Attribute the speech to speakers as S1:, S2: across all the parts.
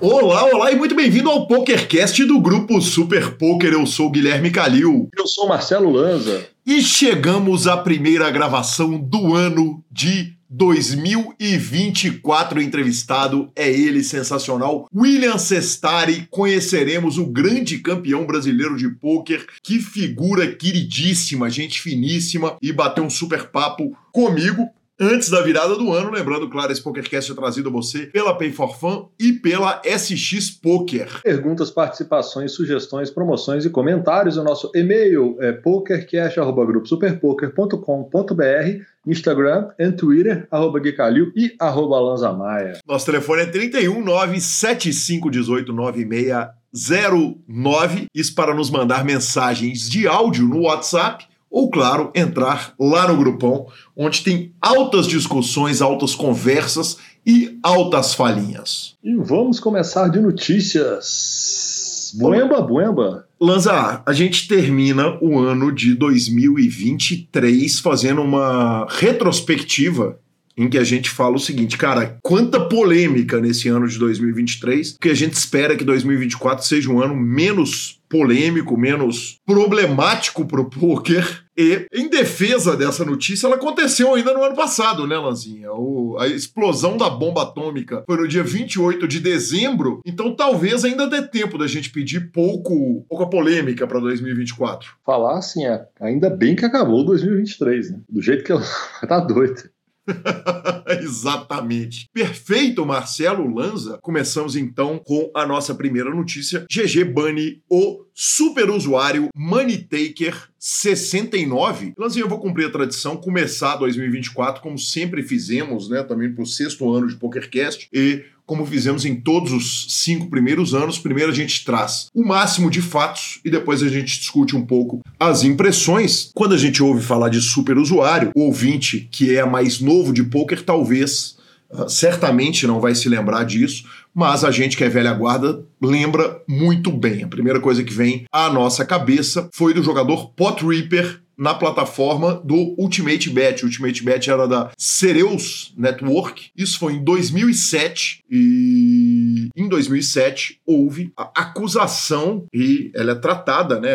S1: Olá, olá e muito bem-vindo ao PokerCast do grupo Super Poker. Eu sou o Guilherme Calil.
S2: Eu sou o Marcelo Lanza.
S1: E chegamos à primeira gravação do ano de 2024 entrevistado. É ele, sensacional, William Sestari. Conheceremos o grande campeão brasileiro de pôquer, que figura queridíssima, gente finíssima, e bateu um super papo comigo antes da virada do ano. Lembrando, claro, esse PokerCast é trazido a você pela Pay for Fun e pela SX Poker.
S2: Perguntas, participações, sugestões, promoções e comentários. O nosso e-mail é pokercast.gruposuperpoker.com.br Instagram e Twitter, arroba Guicalil e arroba Lanzamaia.
S1: Nosso telefone é 31 97518 9609. Isso para nos mandar mensagens de áudio no WhatsApp ou, claro, entrar lá no grupão, onde tem altas discussões, altas conversas e altas falinhas.
S2: E vamos começar de notícias. Buemba, buemba.
S1: Lanza, a gente termina o ano de 2023 fazendo uma retrospectiva em que a gente fala o seguinte, cara, quanta polêmica nesse ano de 2023, que a gente espera que 2024 seja um ano menos polêmico, menos problemático pro poker. E, em defesa dessa notícia, ela aconteceu ainda no ano passado, né, Lanzinha? O, a explosão da bomba atômica foi no dia 28 de dezembro, então talvez ainda dê tempo da gente pedir pouco, pouca polêmica para 2024.
S2: Falar assim, é, ainda bem que acabou 2023, né? Do jeito que ela tá doida.
S1: Exatamente. Perfeito, Marcelo Lanza. Começamos então com a nossa primeira notícia. GG Bunny, o super usuário Money Taker 69. Lanzinho, eu vou cumprir a tradição, começar 2024 como sempre fizemos, né? Também pro sexto ano de PokerCast e como fizemos em todos os cinco primeiros anos. Primeiro a gente traz o máximo de fatos e depois a gente discute um pouco as impressões. Quando a gente ouve falar de super usuário, o ouvinte que é mais novo de poker talvez certamente não vai se lembrar disso, mas a gente que é velha guarda lembra muito bem. A primeira coisa que vem à nossa cabeça foi do jogador Pot Reaper na plataforma do Ultimate Bet. O Ultimate Bet era da Cereus Network. Isso foi em 2007 e em 2007 houve a acusação e ela é tratada, né?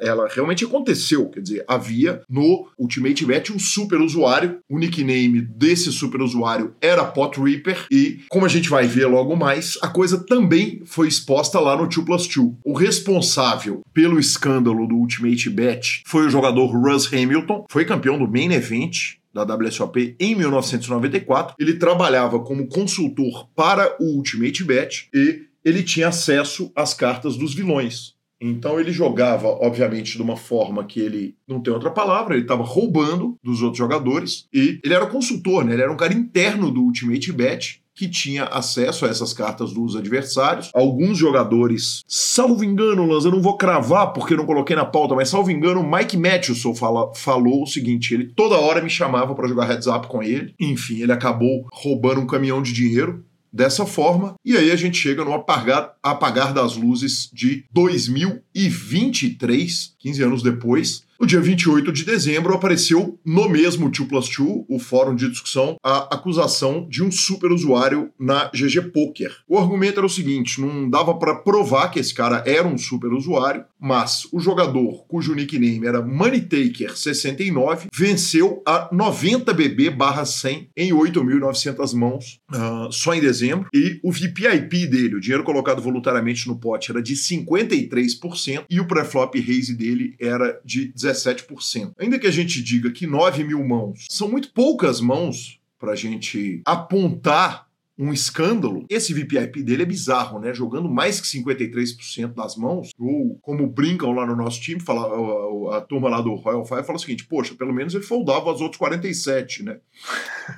S1: Ela realmente aconteceu, quer dizer, havia no Ultimate Bet um super usuário, o nickname desse super usuário era Pot Reaper e como a gente vai ver logo mais, a coisa também foi exposta lá no 2 Plus 2. O responsável pelo escândalo do Ultimate Bet foi o jogador Russ Hamilton, foi campeão do Main Event da WSOP em 1994. Ele trabalhava como consultor para o Ultimate Bet e ele tinha acesso às cartas dos vilões. Então ele jogava, obviamente, de uma forma que ele não tem outra palavra, ele estava roubando dos outros jogadores e ele era consultor, né? Ele era um cara interno do Ultimate Bet que tinha acesso a essas cartas dos adversários. Alguns jogadores, salvo engano, Lanz, eu não vou cravar porque não coloquei na pauta, mas salvo engano, Mike Matheson fala, falou o seguinte: ele toda hora me chamava para jogar heads up com ele. Enfim, ele acabou roubando um caminhão de dinheiro dessa forma. E aí a gente chega no apagar, apagar das luzes de 2023, 15 anos depois, no dia 28 de dezembro, apareceu no mesmo 2 Plus 2, o fórum de discussão, a acusação de um super usuário na GG Poker. O argumento era o seguinte: não dava para provar que esse cara era um super usuário, mas o jogador, cujo nickname era MoneyTaker69, venceu a 90BB/100 em 8.900 mãos uh, só em dezembro. E o VPIP dele, o dinheiro colocado voluntariamente no pote, era de 53% e o pré-flop raise dele era de 17%. 17%. Ainda que a gente diga que 9 mil mãos são muito poucas mãos para a gente apontar um escândalo. Esse VPIP dele é bizarro, né? Jogando mais que 53% das mãos, ou como brincam lá no nosso time, fala, a, a, turma lá do Royal Fire fala o seguinte: poxa, pelo menos ele foldava os outros 47, né?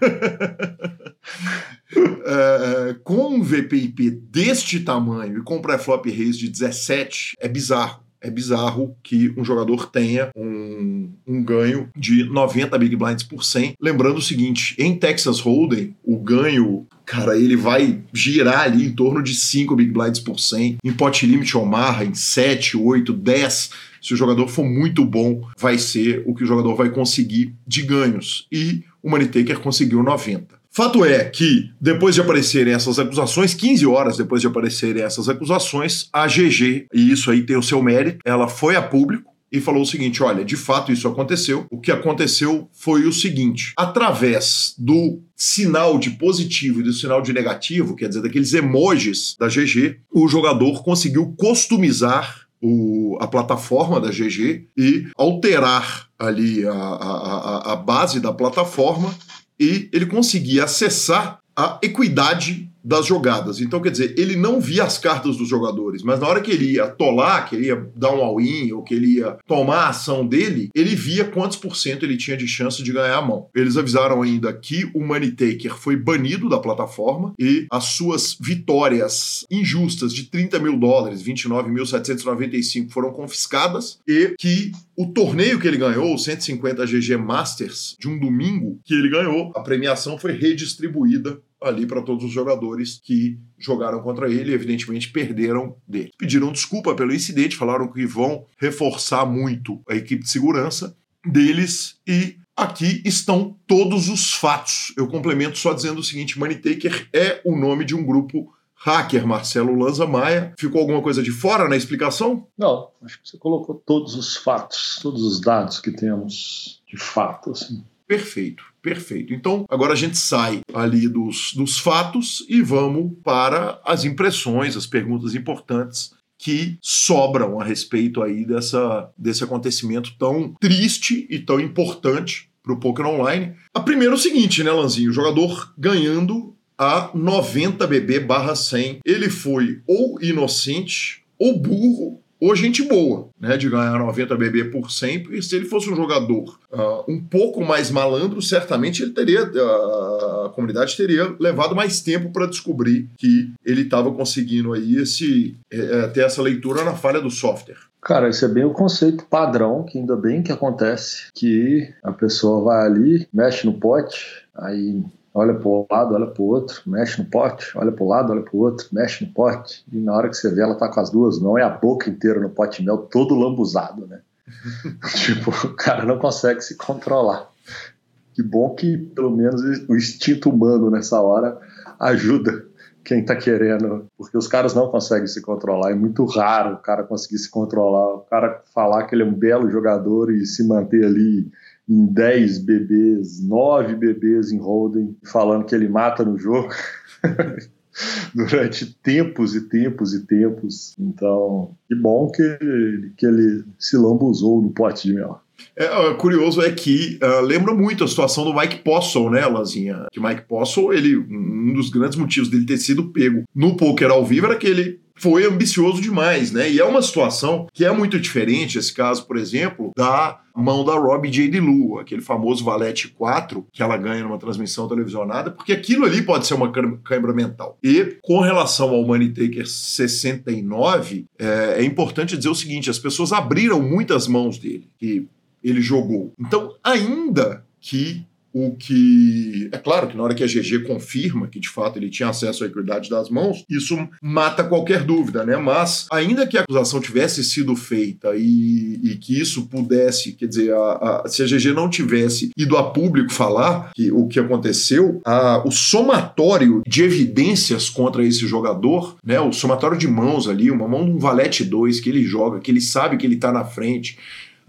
S1: é, com um VPIP deste tamanho e com pré-flop raise de 17, é bizarro é bizarro que um jogador tenha um, um, ganho de 90 Big Blinds por 100. Lembrando o seguinte, em Texas Hold'em, o ganho, cara, ele vai girar ali em torno de 5 Big Blinds por 100. Em Pot Limit Omaha, em 7, 8, 10, se o jogador for muito bom, vai ser o que o jogador vai conseguir de ganhos. E o Money Taker conseguiu 90. Fato é que, depois de aparecerem essas acusações, 15 horas depois de aparecerem essas acusações, a GG, e isso aí tem o seu mérito, ela foi a público e falou o seguinte: olha, de fato isso aconteceu. O que aconteceu foi o seguinte: através do sinal de positivo e do sinal de negativo, quer dizer, daqueles emojis da GG, o jogador conseguiu customizar o, a plataforma da GG e alterar ali a, a, a, base da plataforma e ele conseguia acessar a equidade das jogadas. Então, quer dizer, ele não via as cartas dos jogadores, mas na hora que ele ia tolar, que ele ia dar um all-in ou que ele ia tomar a ação dele, ele via quantos por cento ele tinha de chance de ganhar a mão. Eles avisaram ainda que o Money Taker foi banido da plataforma e as suas vitórias injustas de 30 mil dólares, 29.795, foram confiscadas e que o torneio que ele ganhou, o 150 GG Masters, de um domingo que ele ganhou, a premiação foi redistribuída ali para todos os jogadores que jogaram contra ele e, evidentemente, perderam dele. Pediram desculpa pelo incidente, falaram que vão reforçar muito a equipe de segurança deles e aqui estão todos os fatos. Eu complemento só dizendo o seguinte: Money Taker é o nome de um grupo hacker, Marcelo Lanza Maia. Ficou alguma coisa de fora na explicação?
S2: Não, acho que você colocou todos os fatos, todos os dados que temos de fato. Assim.
S1: Perfeito, perfeito. Então, agora a gente sai ali dos, dos fatos e vamos para as impressões, as perguntas importantes que sobram a respeito aí dessa, desse acontecimento tão triste e tão importante para o poker online. A primeira é o seguinte, né, Lanzinho? O jogador ganhando a 90 BB barra 100. Ele foi ou inocente ou burro ou gente boa, né, de ganhar 90 BB por 100, porque se ele fosse um jogador uh, um pouco mais malandro, certamente ele teria, uh, a comunidade teria levado mais tempo para descobrir que ele estava conseguindo aí esse, é, ter essa leitura na falha do software.
S2: Cara, isso é bem o conceito padrão, que ainda bem que acontece, que a pessoa vai ali, mexe no pote, aí olha para o lado, olha para o outro, mexe no pote, olha para o lado, olha para o outro, mexe no pote, e na hora que você vê, ela tá com as duas mãos e a boca inteira no pote de mel, todo lambuzado, né? tipo, o cara não consegue se controlar. Que bom que, pelo menos, o instinto humano nessa hora ajuda quem tá querendo, porque os caras não conseguem se controlar, é muito raro o cara conseguir se controlar, o cara falar que ele é um belo jogador e se manter ali em 10 bebês, 9 bebês em Holden, falando que ele mata no jogo. durante tempos e tempos e tempos. Então, que bom que, que ele se lambuzou no pote de mel.
S1: É, curioso é que uh, lembra muito a situação do Mike Postle, né, Lazinha? Que Mike Postle, ele, um dos grandes motivos dele ter sido pego no poker ao vivo era que ele foi ambicioso demais, né? E é uma situação que é muito diferente, esse caso, por exemplo, da mão da Robbie J. Lu, aquele famoso Valete 4 que ela ganha numa transmissão televisionada, porque aquilo ali pode ser uma câimbra mental. E com relação ao Money Taker 69, é, é importante dizer o seguinte: as pessoas abriram muitas mãos dele, que ele jogou. Então, ainda que o que é claro que na hora que a GG confirma que de fato ele tinha acesso à equidade das mãos, isso mata qualquer dúvida, né? Mas ainda que a acusação tivesse sido feita e, e que isso pudesse, quer dizer, a, a, se a GG não tivesse ido a público falar que, o que aconteceu, a, o somatório de evidências contra esse jogador, né? O somatório de mãos ali, uma mão de um valete 2 que ele joga, que ele sabe que ele tá na frente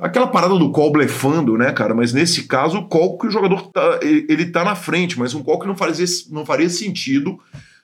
S1: Aquela parada do call blefando, né, cara? Mas nesse caso, o call que o jogador tá, ele tá na frente, mas um call que não faria, não faria sentido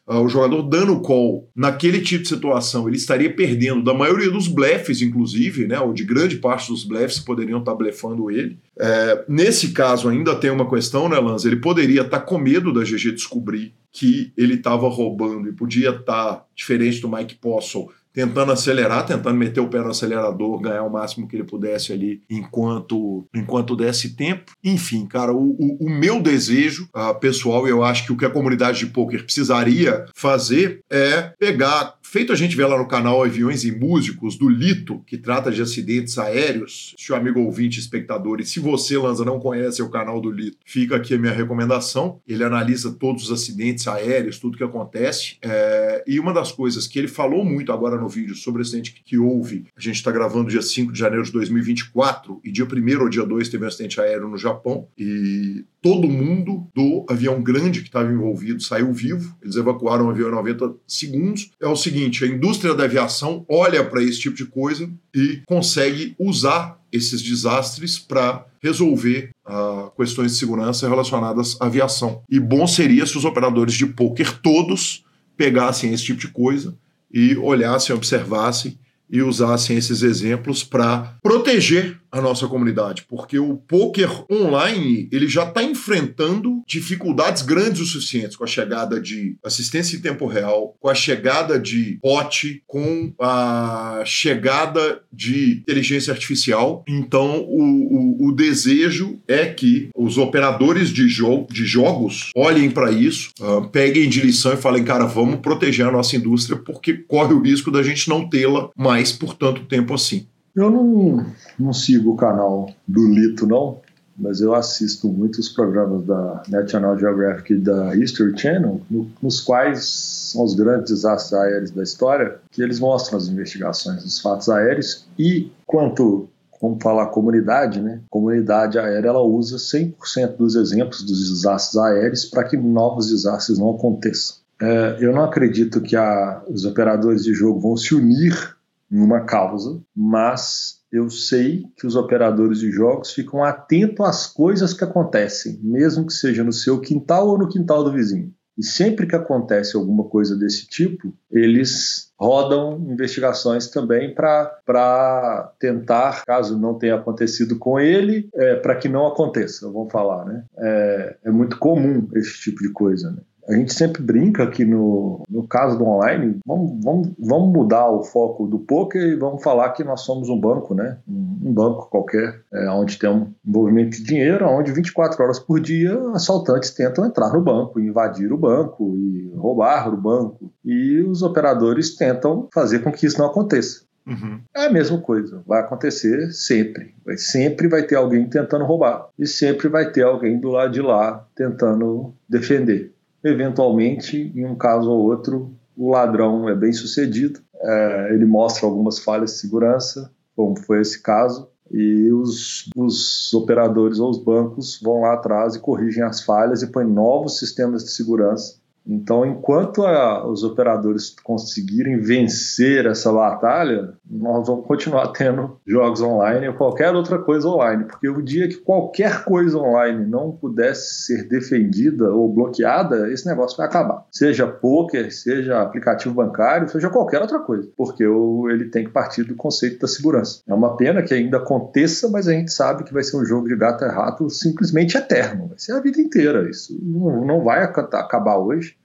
S1: uh, o jogador dando o call naquele tipo de situação. Ele estaria perdendo da maioria dos blefs, inclusive, né? Ou de grande parte dos blefs que poderiam estar tá blefando ele. É, nesse caso, ainda tem uma questão, né, Lanza? Ele poderia estar tá com medo da GG descobrir que ele estava roubando e podia estar, tá, diferente do Mike Postle, tentando acelerar, tentando meter o pé no acelerador, ganhar o máximo que ele pudesse ali enquanto, enquanto desse tempo. Enfim, cara, o, o, o meu desejo uh, pessoal, eu acho que o que a comunidade de poker precisaria fazer é pegar feito a gente vê lá no canal Aviões e Músicos, do Lito, que trata de acidentes aéreos, se o amigo ouvinte, espectador, e se você, Lanza, não conhece o canal do Lito, fica aqui a minha recomendação. Ele analisa todos os acidentes aéreos, tudo que acontece. É... E uma das coisas que ele falou muito agora no vídeo sobre o acidente que houve, a gente está gravando dia 5 de janeiro de 2024, e dia 1 ou dia 2 teve um acidente aéreo no Japão, e todo mundo do avião grande que estava envolvido saiu vivo. Eles evacuaram o avião em 90 segundos. É o seguinte: a indústria da aviação olha para esse tipo de coisa e consegue usar esses desastres para resolver uh, questões de segurança relacionadas à aviação. E bom seria se os operadores de poker todos pegassem esse tipo de coisa e olhassem, observassem e usassem esses exemplos para proteger a nossa comunidade, porque o poker online ele já está enfrentando dificuldades grandes o suficientes com a chegada de assistência em tempo real, com a chegada de bot, com a chegada de inteligência artificial. Então, o, o, o desejo é que os operadores de, jo de jogos olhem para isso, uh, peguem de lição e falem, cara, vamos proteger a nossa indústria porque corre o risco da gente não tê-la mais por tanto tempo assim.
S2: Eu não, não sigo o canal do Lito, não, mas eu assisto muitos programas da National Geographic e da History Channel, no, nos quais são os grandes desastres aéreos da história, que eles mostram as investigações dos fatos aéreos e quanto vamos falar comunidade, né? Comunidade aérea ela usa 100% dos exemplos dos desastres aéreos para que novos desastres não aconteçam. É, eu não acredito que a, os operadores de jogo vão se unir em uma causa, mas eu sei que os operadores de jogos ficam atentos às coisas que acontecem, mesmo que seja no seu quintal ou no quintal do vizinho. E sempre que acontece alguma coisa desse tipo, eles rodam investigações também para tentar, caso não tenha acontecido com ele, é, para que não aconteça, vamos falar. Né? É, é muito comum esse tipo de coisa. Né? A gente sempre brinca que no, no caso do online, vamos, vamos, vamos mudar o foco do poker e vamos falar que nós somos um banco, né? Um, banco qualquer, é, onde tem um envolvimento de dinheiro, onde 24 horas por dia assaltantes tentam entrar no banco, invadir o banco e roubar o banco. E os operadores tentam fazer com que isso não aconteça. Uhum. É a mesma coisa, vai acontecer sempre. Vai, sempre vai ter alguém tentando roubar e sempre vai ter alguém do lado de lá tentando defender. Eventualmente, em um caso ou outro, o ladrão é bem sucedido, é, ele mostra algumas falhas de segurança, como foi esse caso, e os, os, operadores ou os bancos vão lá atrás e corrigem as falhas e põem novos sistemas de segurança então, enquanto a, os operadores conseguirem vencer essa batalha, nós vamos continuar tendo jogos online ou qualquer outra coisa online, porque o dia que qualquer coisa online não pudesse ser defendida ou bloqueada, esse negócio vai acabar. Seja poker, seja aplicativo bancário, seja qualquer outra coisa, porque o, ele tem que partir do conceito da segurança. É uma pena que ainda aconteça, mas a gente sabe que vai ser um jogo de gato e rato simplesmente eterno, vai ser a vida inteira. Isso não, não vai acabar hoje.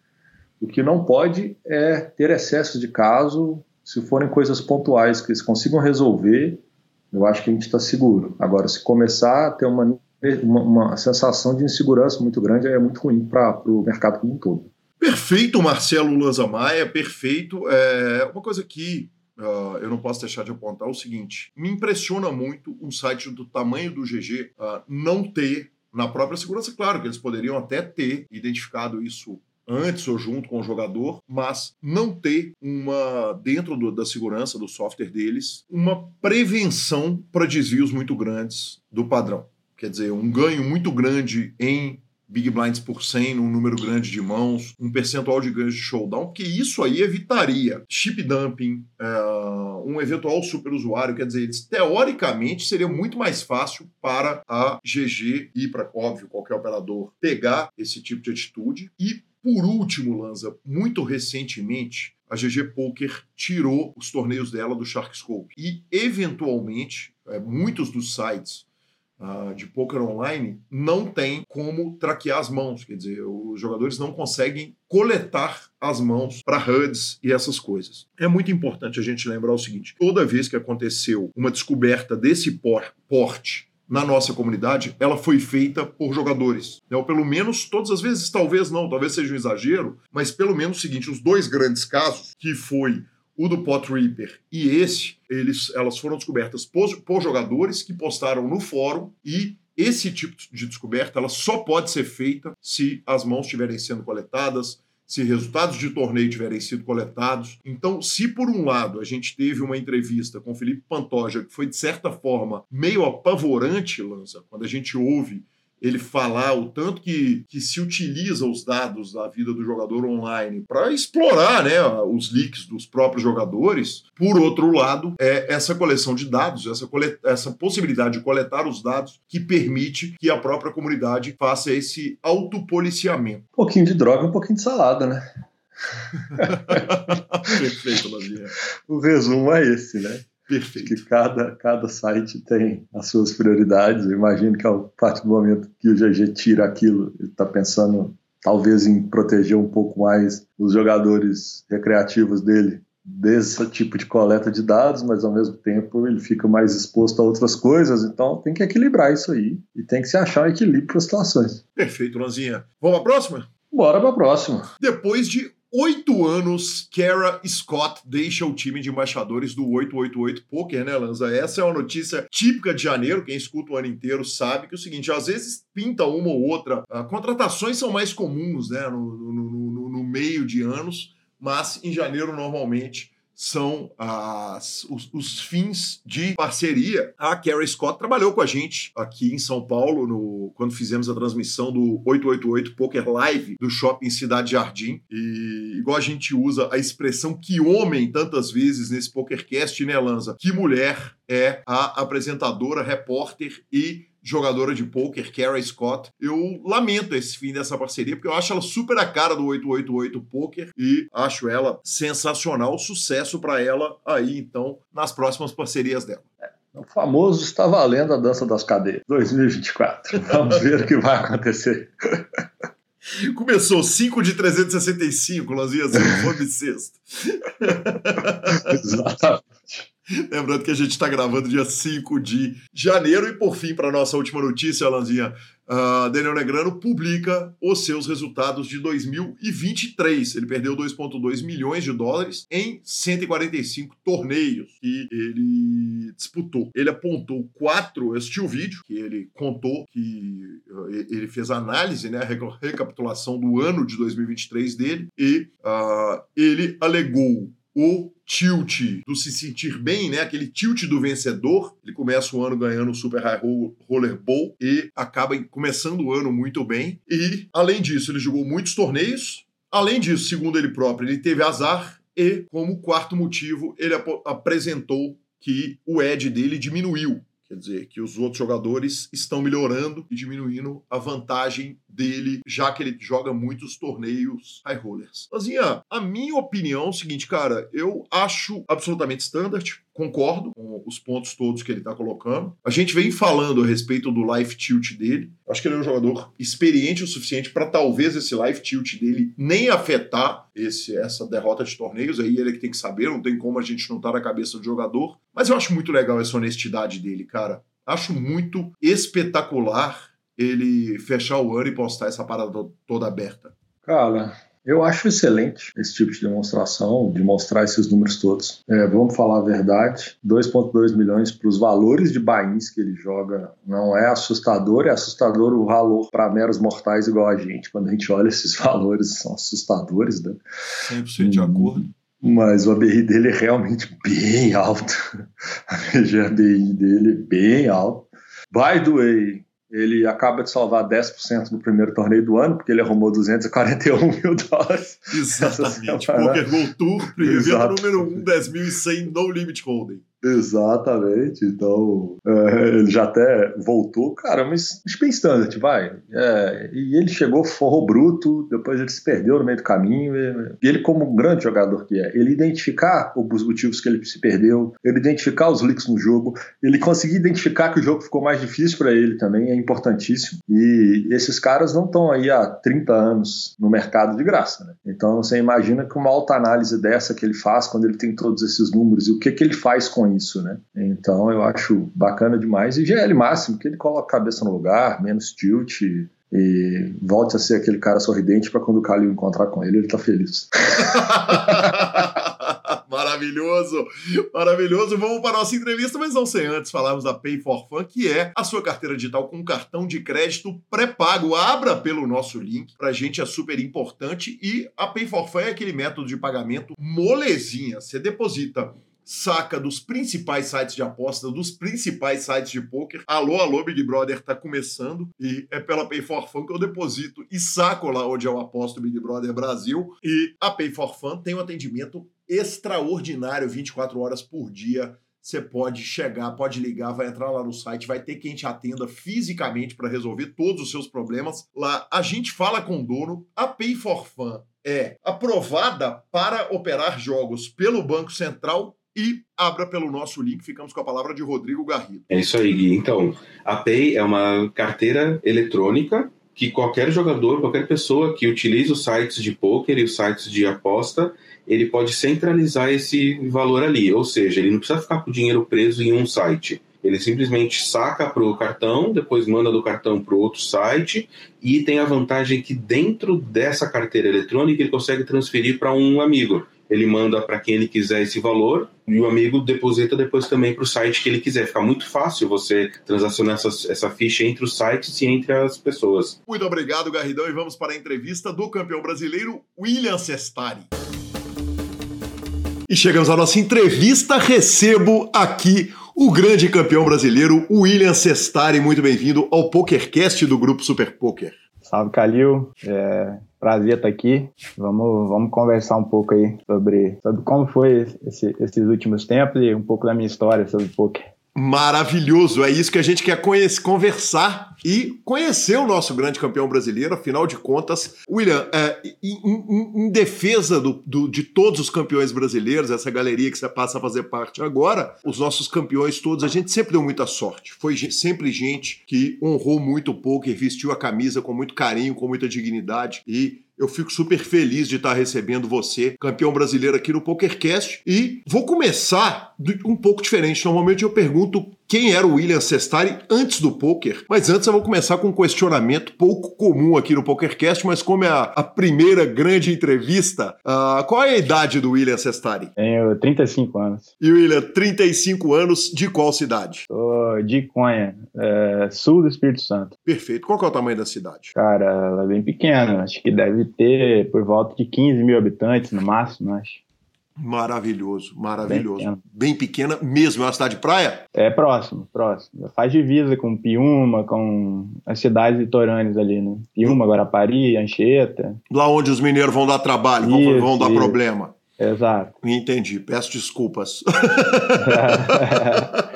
S2: O que não pode é ter excesso de caso, se forem coisas pontuais que eles consigam resolver, eu acho que a gente está seguro. Agora, se começar a ter uma, uma, uma, sensação de insegurança muito grande, é muito ruim para o mercado como um todo.
S1: Perfeito, Marcelo Lanza Maia, perfeito. É uma coisa que uh, eu não posso deixar de apontar é o seguinte: me impressiona muito um site do tamanho do GG uh, não ter na própria segurança. Claro que eles poderiam até ter identificado isso antes ou junto com o jogador, mas não ter uma, dentro do, da segurança do software deles, uma prevenção para desvios muito grandes do padrão. Quer dizer, um ganho muito grande em Big Blinds por 100 num número grande de mãos, um percentual de ganhos de showdown, que isso aí evitaria chip dumping, uh, um eventual superusuário, quer dizer, eles, teoricamente seria muito mais fácil para a GG e para, óbvio, qualquer operador pegar esse tipo de atitude e por último, Lanza, muito recentemente, a GG Poker tirou os torneios dela do Sharkscope. E, eventualmente, é, muitos dos sites uh, de poker online não têm como traquear as mãos. Quer dizer, os jogadores não conseguem coletar as mãos para HUDs e essas coisas. É muito importante a gente lembrar o seguinte: toda vez que aconteceu uma descoberta desse por porte na nossa comunidade, ela foi feita por jogadores. Né? Ou pelo menos, todas as vezes, talvez não, talvez seja um exagero, mas pelo menos o seguinte: os dois grandes casos, que foi o do Pot Reaper e esse, eles, elas foram descobertas por, por jogadores que postaram no fórum e esse tipo de descoberta ela só pode ser feita se as mãos estiverem sendo coletadas, se resultados de torneio tiverem sido coletados. Então, se por um lado a gente teve uma entrevista com Felipe Pantoja que foi de certa forma meio apavorante, Lança, quando a gente ouve ele falar o tanto que, que se utiliza os dados da vida do jogador online para explorar né, os leaks dos próprios jogadores. Por outro lado, é essa coleção de dados, essa, essa possibilidade de coletar os dados que permite que a própria comunidade faça esse autopoliciamento.
S2: Um pouquinho de droga, um pouquinho de salada, né?
S1: Perfeito, Lavinha.
S2: O resumo é esse, né?
S1: Perfeito.
S2: Que cada, cada site tem as suas prioridades. Eu imagino que a partir do momento que o GG tira aquilo, ele está pensando talvez em proteger um pouco mais os jogadores recreativos dele desse tipo de coleta de dados, mas ao mesmo tempo ele fica mais exposto a outras coisas, então tem que equilibrar isso aí e tem que se achar um equilíbrio para as situações.
S1: Perfeito, Lanzinha. Vamos para a próxima?
S2: Bora para a próxima.
S1: Depois de oito anos, Kara Scott deixa o time de embaixadores do 888 Poker, né, Lanza? Essa é uma notícia típica de janeiro. Quem escuta o ano inteiro sabe que é o seguinte: às vezes pinta uma ou outra. Uh, contratações são mais comuns, né, no, no, no, no meio de anos, mas em janeiro, normalmente, são as, os, os, fins de parceria. A Carrie Scott trabalhou com a gente aqui em São Paulo no, quando fizemos a transmissão do 888 Poker Live do Shopping Cidade Jardim. E igual a gente usa a expressão que homem tantas vezes nesse PokerCast, né, Lanza? Que mulher é a apresentadora, repórter e jogadora de poker, Kara Scott. Eu lamento esse fim dessa parceria, porque eu acho ela super a cara do 888 Poker e acho ela sensacional. Sucesso para ela aí, então, nas próximas parcerias dela.
S2: É, o famoso está valendo a dança das cadeiras 2024. Vamos ver o que vai acontecer.
S1: Começou 5 de 365, Lanzinha, foi bissexto. Exatamente. Lembrando que a gente está gravando dia 5 de janeiro e, por fim, para nossa última notícia, Alanzinha, uh, Daniel Negrano publica os seus resultados de 2023. Ele perdeu 2,2 milhões de dólares em 145 torneios que ele disputou. Ele apontou quatro, eu assisti o vídeo que ele contou que uh, ele fez a análise, né, a recapitulação do ano de 2023 dele e uh, ele alegou o tilt do se sentir bem, né? Aquele tilt do vencedor. Ele começa o ano ganhando o Super High Roller Bowl e acaba começando o ano muito bem. E, além disso, ele jogou muitos torneios. Além disso, segundo ele próprio, ele teve azar e, como quarto motivo, ele ap apresentou que o edge dele diminuiu. Quer dizer, que os outros jogadores estão melhorando e diminuindo a vantagem dele, já que ele joga muitos torneios high rollers. Lazinha, a minha opinião é o seguinte, cara, eu acho absolutamente standard, concordo com os pontos todos que ele tá colocando. A gente vem falando a respeito do life tilt dele. Acho que ele é um jogador experiente o suficiente para talvez esse life tilt dele nem afetar esse, essa derrota de torneios. Aí ele é que tem que saber, não tem como a gente não estar tá na cabeça do jogador. Mas eu acho muito legal essa honestidade dele, cara. Acho muito espetacular ele fechar o ano e postar essa parada toda aberta?
S2: Cara, eu acho excelente esse tipo de demonstração, de mostrar esses números todos. É, vamos falar a verdade: 2,2 milhões para os valores de bains que ele joga não é assustador, é assustador o valor para meros mortais igual a gente. Quando a gente olha esses valores, são assustadores, né?
S1: 100% de acordo.
S2: Mas o ABI dele é realmente bem alto. A ABI dele é bem alto. By the way, ele acaba de salvar 10% no primeiro torneio do ano, porque ele arrumou 241 mil dólares.
S1: Exatamente. Poker Gold Tour, evento número 1, 10.100 no limit holding.
S2: Exatamente, então é, ele já até voltou, cara, mas bem standard, vai. É, e ele chegou forro bruto, depois ele se perdeu no meio do caminho. E, e ele, como um grande jogador que é, ele identificar os motivos que ele se perdeu, ele identificar os leaks no jogo, ele conseguir identificar que o jogo ficou mais difícil para ele também, é importantíssimo. E esses caras não estão aí há 30 anos no mercado de graça, né? Então você imagina que uma alta análise dessa que ele faz quando ele tem todos esses números e o que, que ele faz com isso, né? Então eu acho bacana demais. E GL máximo, que ele coloca a cabeça no lugar, menos tilt e, volte a ser aquele cara sorridente para quando o Calil encontrar com ele, ele tá feliz.
S1: Maravilhoso, maravilhoso. Vamos para a nossa entrevista, mas não sem antes falarmos da Pay for Fun, que é a sua carteira digital com cartão de crédito pré-pago. Abra pelo nosso link, pra gente é super importante. E a Pay for Fun é aquele método de pagamento molezinha. Você deposita saca dos principais sites de aposta, dos principais sites de poker. Alô, alô, Big Brother tá começando e é pela Pay for Fun que eu deposito e saco lá onde eu aposto Big Brother Brasil. E a Pay for Fun tem um atendimento extraordinário 24 horas por dia. Você pode chegar, pode ligar, vai entrar lá no site, vai ter quem te atenda fisicamente para resolver todos os seus problemas. Lá a gente fala com o dono. A Pay for Fun é aprovada para operar jogos pelo Banco Central e abra pelo nosso link. Ficamos com a palavra de Rodrigo Garrido.
S3: É isso aí, Gui. Então, a Pay é uma carteira eletrônica que qualquer jogador, qualquer pessoa que utilize os sites de poker e os sites de aposta, ele pode centralizar esse valor ali. Ou seja, ele não precisa ficar com o dinheiro preso em um site. Ele simplesmente saca para o cartão, depois manda do cartão para outro site e tem a vantagem que dentro dessa carteira eletrônica ele consegue transferir para um amigo ele manda para quem ele quiser esse valor e o amigo deposita depois também para o site que ele quiser. Fica muito fácil você transacionar essa, essa ficha entre os sites e entre as pessoas.
S1: Muito obrigado, Garridão, e vamos para a entrevista do campeão brasileiro William Cestari. E chegamos à nossa entrevista. Recebo aqui o grande campeão brasileiro William Cestari. Muito bem-vindo ao PokerCast do Grupo Super Poker.
S4: Salve, Calil. É, prazer estar aqui. Vamos, vamos conversar um pouco aí sobre, sobre como foi esse, esses últimos tempos e um pouco da minha história sobre poker.
S1: Maravilhoso, é isso que a gente quer conhecer, conversar e conhecer o nosso grande campeão brasileiro. Afinal de contas, William, é, em, em, em, defesa do, do, de todos os campeões brasileiros, essa galeria que você passa a fazer parte agora, os nossos campeões todos, a gente sempre deu muita sorte. Foi sempre gente que honrou muito o poker, vestiu a camisa com muito carinho, com muita dignidade e eu fico super feliz de estar recebendo você, campeão brasileiro aqui no PokerCast. E vou começar um pouco diferente. Normalmente eu pergunto quem era o William Cestari antes do poker. Mas antes eu vou começar com um questionamento pouco comum aqui no PokerCast, mas como é a, a primeira grande entrevista, uh, qual é a idade do William Cestari?
S4: Tenho 35 anos.
S1: E William, 35 anos, de qual cidade?
S4: Sou de Conha, é, sul do Espírito Santo.
S1: Perfeito. Qual é o tamanho da cidade?
S4: Cara, ela é bem pequena. Acho que deve ter por volta de 15 mil habitantes no máximo, acho.
S1: Maravilhoso, maravilhoso. Bem pequena. Bem pequena mesmo, é uma cidade de praia?
S4: É próximo, próximo. Faz divisa com Piúma, com as cidades litorâneas ali, né? Piúma, Guarapari, Anchieta.
S1: Lá onde os mineiros vão dar trabalho, isso, vão, vão dar isso. problema.
S4: Exato.
S1: Entendi, peço desculpas.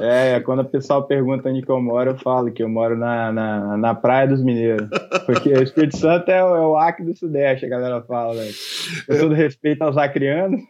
S4: é, quando o pessoal pergunta onde que eu moro, eu falo que eu moro na, na, na Praia dos Mineiros. Porque o Espírito Santo é o, é o Acre do Sudeste, a galera fala, velho. Com todo respeito aos acrianos.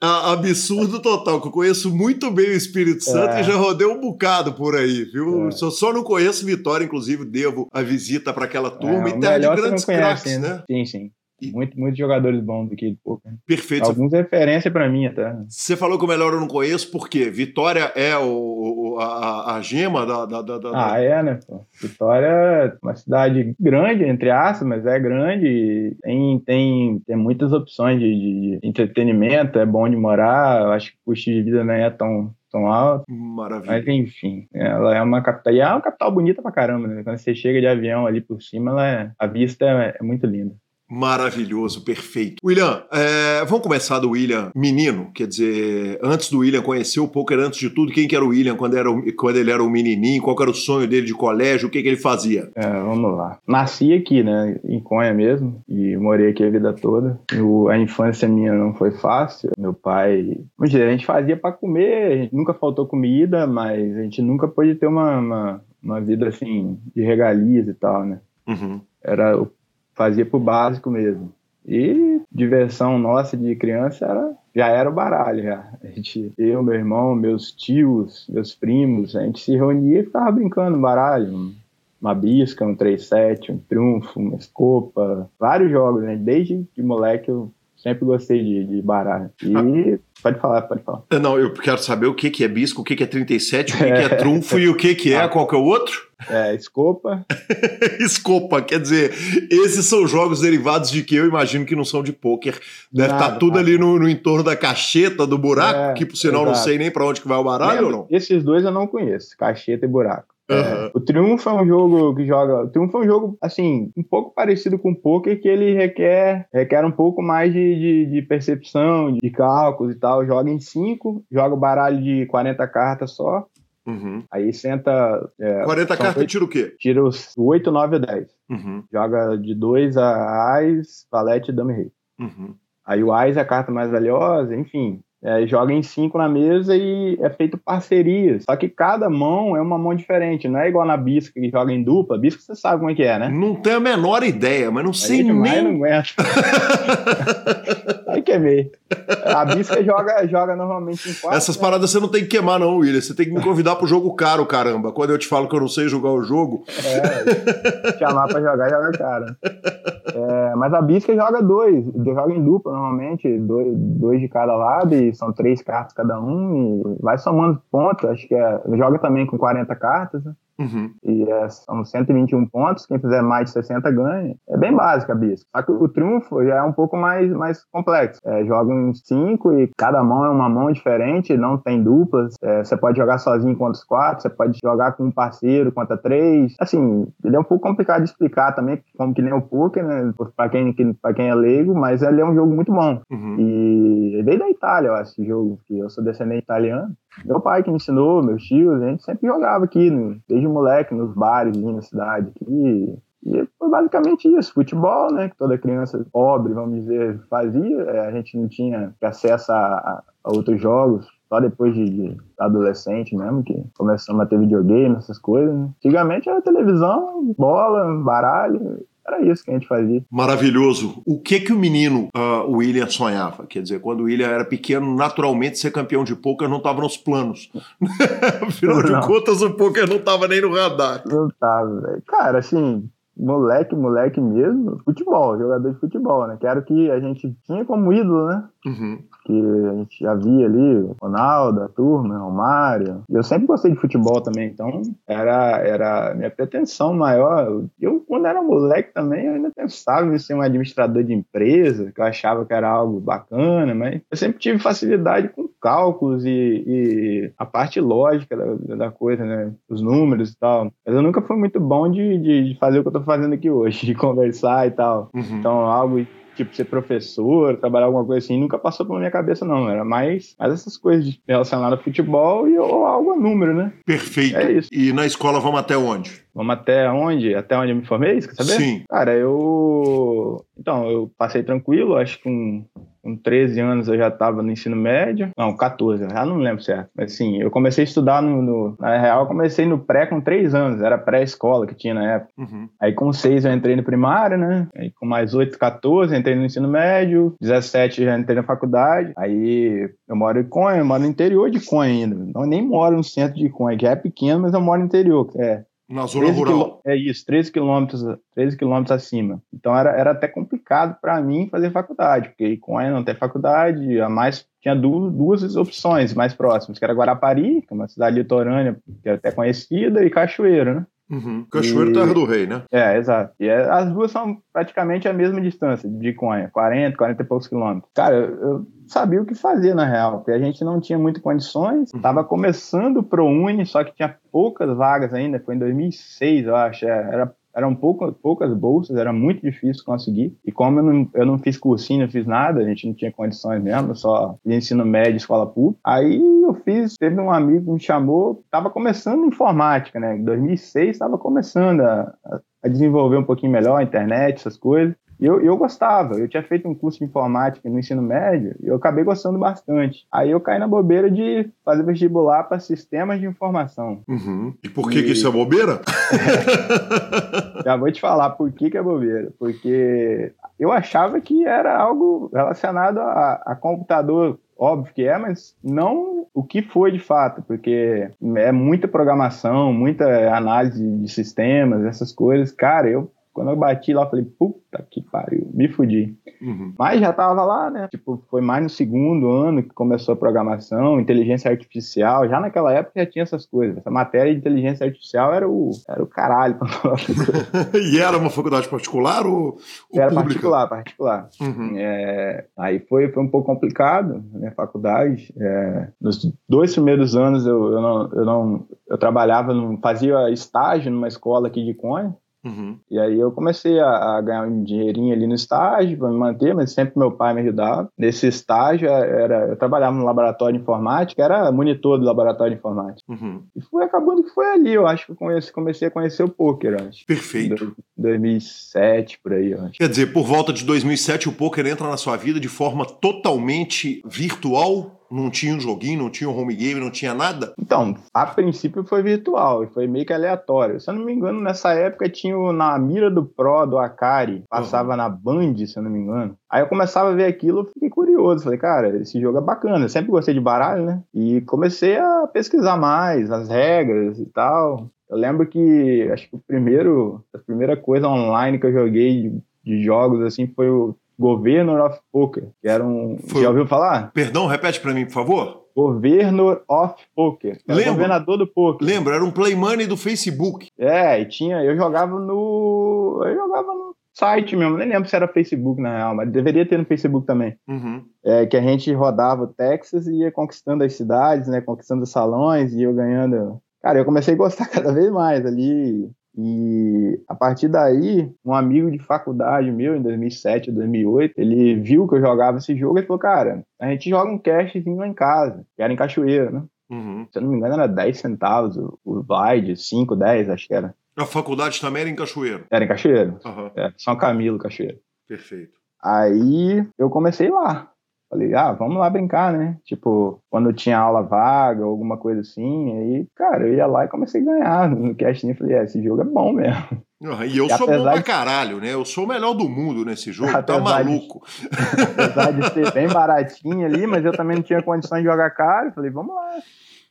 S1: absurdo total, que eu conheço muito bem o Espírito Santo é. e já rodei um bocado por aí, viu? É. Só, só não conheço Vitória, inclusive devo a visita para aquela turma
S4: é,
S1: e terra de grandes craques,
S4: né? Sim, sim. Muito, muitos jogadores bons aqui de poker.
S1: Perfeito.
S4: Alguns referência para mim até.
S1: Você falou que o melhor eu não conheço, por quê? Vitória é o, a, a gema da, da, da,
S4: Ah, é, né? Pô? Vitória é uma cidade grande, entre aspas, mas é grande. Tem, tem, tem muitas opções de, de entretenimento, é bom de morar. Eu acho que o custo de vida não é tão, tão alto.
S1: Maravilha.
S4: Mas enfim, ela é uma capital. E é uma capital bonita pra caramba, né? Quando você chega de avião ali por cima, ela é, a vista é, é muito linda.
S1: Maravilhoso, perfeito. William, é, vamos começar do William menino, quer dizer, antes do William conhecer o poker, antes de tudo, quem que era o William quando, era, quando ele era um menininho, qual era o sonho dele de colégio, o que, que ele fazia?
S4: É, vamos lá. Nasci aqui, né, em Conha mesmo, e morei aqui a vida toda. Eu, a infância minha não foi fácil, meu pai, vamos dizer, a gente fazia para comer, a gente nunca faltou comida, mas a gente nunca pôde ter uma, uma, uma vida assim, de regalias e tal, né.
S1: Uhum.
S4: Era o fazia pro básico mesmo. E diversão nossa de criança era, já era o baralho. Já. A gente, eu, meu irmão, meus tios, meus primos, a gente se reunia e ficava brincando baralho. Uma bisca, um 3-7, um triunfo, uma escopa, vários jogos, né? Desde de moleque eu sempre gostei de, de baralho. E ah. pode falar, pode falar.
S1: Não, eu quero saber o que, que é bisco, o que, que é 37, o que, que é trunfo e o que, que é ah. qual que é o outro?
S4: É, escopa.
S1: escopa, quer dizer, esses são jogos derivados de que eu imagino que não são de pôquer. Deve estar tá tudo nada. ali no, no, entorno da cacheta, do buraco, é, que por sinal exato. não sei nem para onde que vai o baralho ou não?
S4: Esses dois eu não conheço, cacheta e buraco. Uhum. o Triunfo é um jogo que joga. O Triunfo é um jogo, assim, um pouco parecido com o poker, que ele requer, requer um pouco mais de, de, de percepção, de cálculos e tal. Joga em 5, joga o baralho de 40 cartas só. Uhum. Aí senta.
S1: É, 40 cartas tira o quê?
S4: Tira os 8, 9 e 10. Uhum. Joga de 2 a Ais, Valete e Dame Rei. Uhum. Aí o Ais é a carta mais valiosa, enfim. É, joga em cinco na mesa e é feito parcerias. Só que cada mão é uma mão diferente. Não é igual na bisca que joga em dupla. Bisca você sabe como é que é, né?
S1: Não tenho a menor ideia, mas não sei nem...
S4: não. Aí queimei. A bisca joga, joga normalmente em quatro.
S1: Essas né? paradas você não tem que queimar não, William. Você tem que me convidar pro jogo caro, caramba. Quando eu te falo que eu não sei jogar o jogo...
S4: É, chamar pra jogar, joga caro. É, mas a bisca joga dois. Joga em dupla normalmente. Dois, dois de cada lado e são três cartas cada um, e vai somando pontos, acho que é, joga também com 40 cartas, né? Uhum. E é, são 121 pontos, quem fizer mais de 60 ganha. É bem básico a bisca. Só que o triunfo já é um pouco mais, mais complexo. É, joga em 5 e cada mão é uma mão diferente, não tem duplas. É, você pode jogar sozinho contra os quatro, você pode jogar com um parceiro contra três. Assim, ele é um pouco complicado de explicar também, como que nem o poker, né? Pra quem, pra quem é leigo, mas ele é um jogo muito bom. Uhum. E veio da Itália, eu acho, esse jogo, que eu sou descendente italiano. Meu pai que me ensinou, meus tios, a gente sempre jogava aqui, né? desde moleque, nos bares na cidade aqui. E foi basicamente isso, futebol, né? Que toda criança pobre, vamos dizer, fazia. É, a gente não tinha acesso a, a outros jogos, só depois de, de, adolescente mesmo, que começamos a ter videogame, essas coisas. Né? Antigamente era televisão, bola, baralho, era isso que a gente fazia.
S1: Maravilhoso. O que que o menino, uh, William, sonhava? Quer dizer, quando o William era pequeno, naturalmente ser campeão de poker não estava nos planos. Afinal não. de contas, o poker não estava nem no radar.
S4: Não estava, velho. Cara, assim, moleque, moleque mesmo, futebol, jogador de futebol, né? Que era o que a gente tinha como ídolo, né? Uhum. Que a gente já via ali, o Ronaldo, a turma, o Mário. Eu sempre gostei de futebol também, então era, era minha pretensão maior. Eu, quando era moleque também, eu ainda pensava em ser um administrador de empresa, que eu achava que era algo bacana, mas eu sempre tive facilidade com cálculos e, e a parte lógica da, da, coisa, né? Os números e tal. Mas eu nunca fui muito bom de, de, de fazer o que eu tô fazendo aqui hoje, de conversar e tal. Uhum. Então, algo tipo, ser professor, trabalhar alguma coisa assim, nunca passou pela minha cabeça, não. Era mais, mais essas coisas relacionadas a futebol e ou algo a número, né?
S1: Perfeito. É isso. E na escola vamos até onde?
S4: Vamos até onde? Até onde eu me formei, quer saber?
S1: Sim.
S4: Cara, eu. Então, eu passei tranquilo, acho que com, com 13 anos eu já estava no ensino médio. Não, 14, já não lembro certo. Mas assim, eu comecei a estudar no. no na real, eu comecei no pré com 3 anos, era pré-escola que tinha na época. Uhum. Aí com 6 eu entrei no primário, né? Aí com mais 8, 14, entrei no ensino médio. 17 já entrei na faculdade. Aí eu moro em Conha, eu moro no interior de Conha ainda. Não, nem moro no centro de Conha, que é pequeno, mas eu moro no interior. É
S1: na zona rural.
S4: É isso, 13 quilômetros, 13 quilômetros acima. Então era, era até complicado para mim fazer faculdade, porque com a não tem faculdade, a mais tinha duas, duas opções mais próximas, que era Guarapari, que é uma cidade litorânea, que é até conhecida, e Cachoeiro, né?
S1: Uhum. Cachoeiro e... Terra do Rei, né?
S4: É, exato. E é, as duas são praticamente a mesma distância de Conha, 40, 40 e poucos quilômetros. Cara, eu sabia o que fazer na real, porque a gente não tinha muitas condições, estava uhum. começando o ProUni, só que tinha poucas vagas ainda, foi em 2006, eu acho, é, era eram poucas, poucas bolsas, era muito difícil conseguir. E como eu não, eu não fiz cursinho, não fiz nada, a gente não tinha condições mesmo, só ensino médio, escola pública. Aí eu fiz, teve um amigo que me chamou, estava começando informática, né? Em 2006 estava começando a, a desenvolver um pouquinho melhor a internet, essas coisas. E eu, eu gostava, eu tinha feito um curso de informática no ensino médio e eu acabei gostando bastante. Aí eu caí na bobeira de fazer vestibular para sistemas de informação.
S1: Uhum. E por que, e... que isso é bobeira?
S4: Já vou te falar por que, que é bobeira. Porque eu achava que era algo relacionado a, a computador Óbvio que é, mas não o que foi de fato, porque é muita programação, muita análise de sistemas, essas coisas. Cara, eu quando eu bati lá, eu falei, puta que pariu, me fudi.
S1: Uhum.
S4: Mas já tava lá, né? Tipo, foi mais no segundo ano que começou a programação, inteligência artificial. Já naquela época já tinha essas coisas. Essa matéria de inteligência artificial era o, era o caralho.
S1: e era uma faculdade particular ou, ou
S4: era
S1: pública?
S4: particular, particular.
S1: Uhum.
S4: É, aí foi, foi um pouco complicado na minha faculdade. É, nos dois primeiros anos eu, eu, não, eu, não, eu trabalhava, no, fazia estágio numa escola aqui de Conha.
S1: Uhum.
S4: E aí eu comecei a, a, ganhar um dinheirinho ali no estágio para me manter, mas sempre meu pai me ajudava. Nesse estágio era, eu trabalhava no laboratório de informática, era monitor do laboratório de informática.
S1: Uhum.
S4: E foi acabando que foi ali, eu acho que eu comecei, comecei a conhecer o poker, acho.
S1: Perfeito.
S4: Em 2007 por aí, eu acho.
S1: Quer dizer, por volta de 2007 o poker entra na sua vida de forma totalmente virtual não tinha um joguinho, não tinha um home game, não tinha nada?
S4: Então, a princípio foi virtual e foi meio que aleatório. Se eu não me engano, nessa época tinha o, na mira do Pro, do Akari, passava uhum. na Band, se eu não me engano. Aí eu começava a ver aquilo, eu fiquei curioso. Falei, cara, esse jogo é bacana. Eu sempre gostei de baralho, né? E comecei a pesquisar mais as regras e tal. Eu lembro que acho que o primeiro, a primeira coisa online que eu joguei de, de jogos assim foi o Governor of Poker, que era um. Foi... Já ouviu falar?
S1: Perdão, repete para mim, por favor.
S4: Governor of Poker.
S1: Lembra?
S4: Governador do poker.
S1: Lembra, era um play money do Facebook.
S4: É, e tinha. Eu jogava no. Eu jogava no site mesmo, nem lembro se era Facebook na real, mas deveria ter no Facebook também.
S1: Uhum.
S4: É, que a gente rodava o Texas e ia conquistando as cidades, né? Conquistando os salões e eu ganhando. Cara, eu comecei a gostar cada vez mais ali. E a partir daí, um amigo de faculdade meu, em 2007, 2008, ele viu que eu jogava esse jogo e falou: Cara, a gente joga um cashzinho lá em casa, que era em Cachoeira, né?
S1: Uhum.
S4: Se eu não me engano, era 10 centavos o, Blide, 5, 10, acho que era.
S1: A faculdade também era em Cachoeiro?
S4: Era em Cachoeiro.
S1: Uhum.
S4: É, São Camilo, Cachoeiro.
S1: Perfeito.
S4: Aí eu comecei lá. Falei, ah, vamos lá brincar, né? Tipo, quando tinha aula vaga, alguma coisa assim, aí, cara, eu ia lá e comecei a ganhar no casting. Falei, é, esse jogo é bom mesmo.
S1: Uhum, e eu e sou bom pra caralho, né? Eu sou o melhor do mundo nesse jogo, tá maluco.
S4: De, apesar de ser bem baratinho ali, mas eu também não tinha condições de jogar caro. Falei, vamos lá.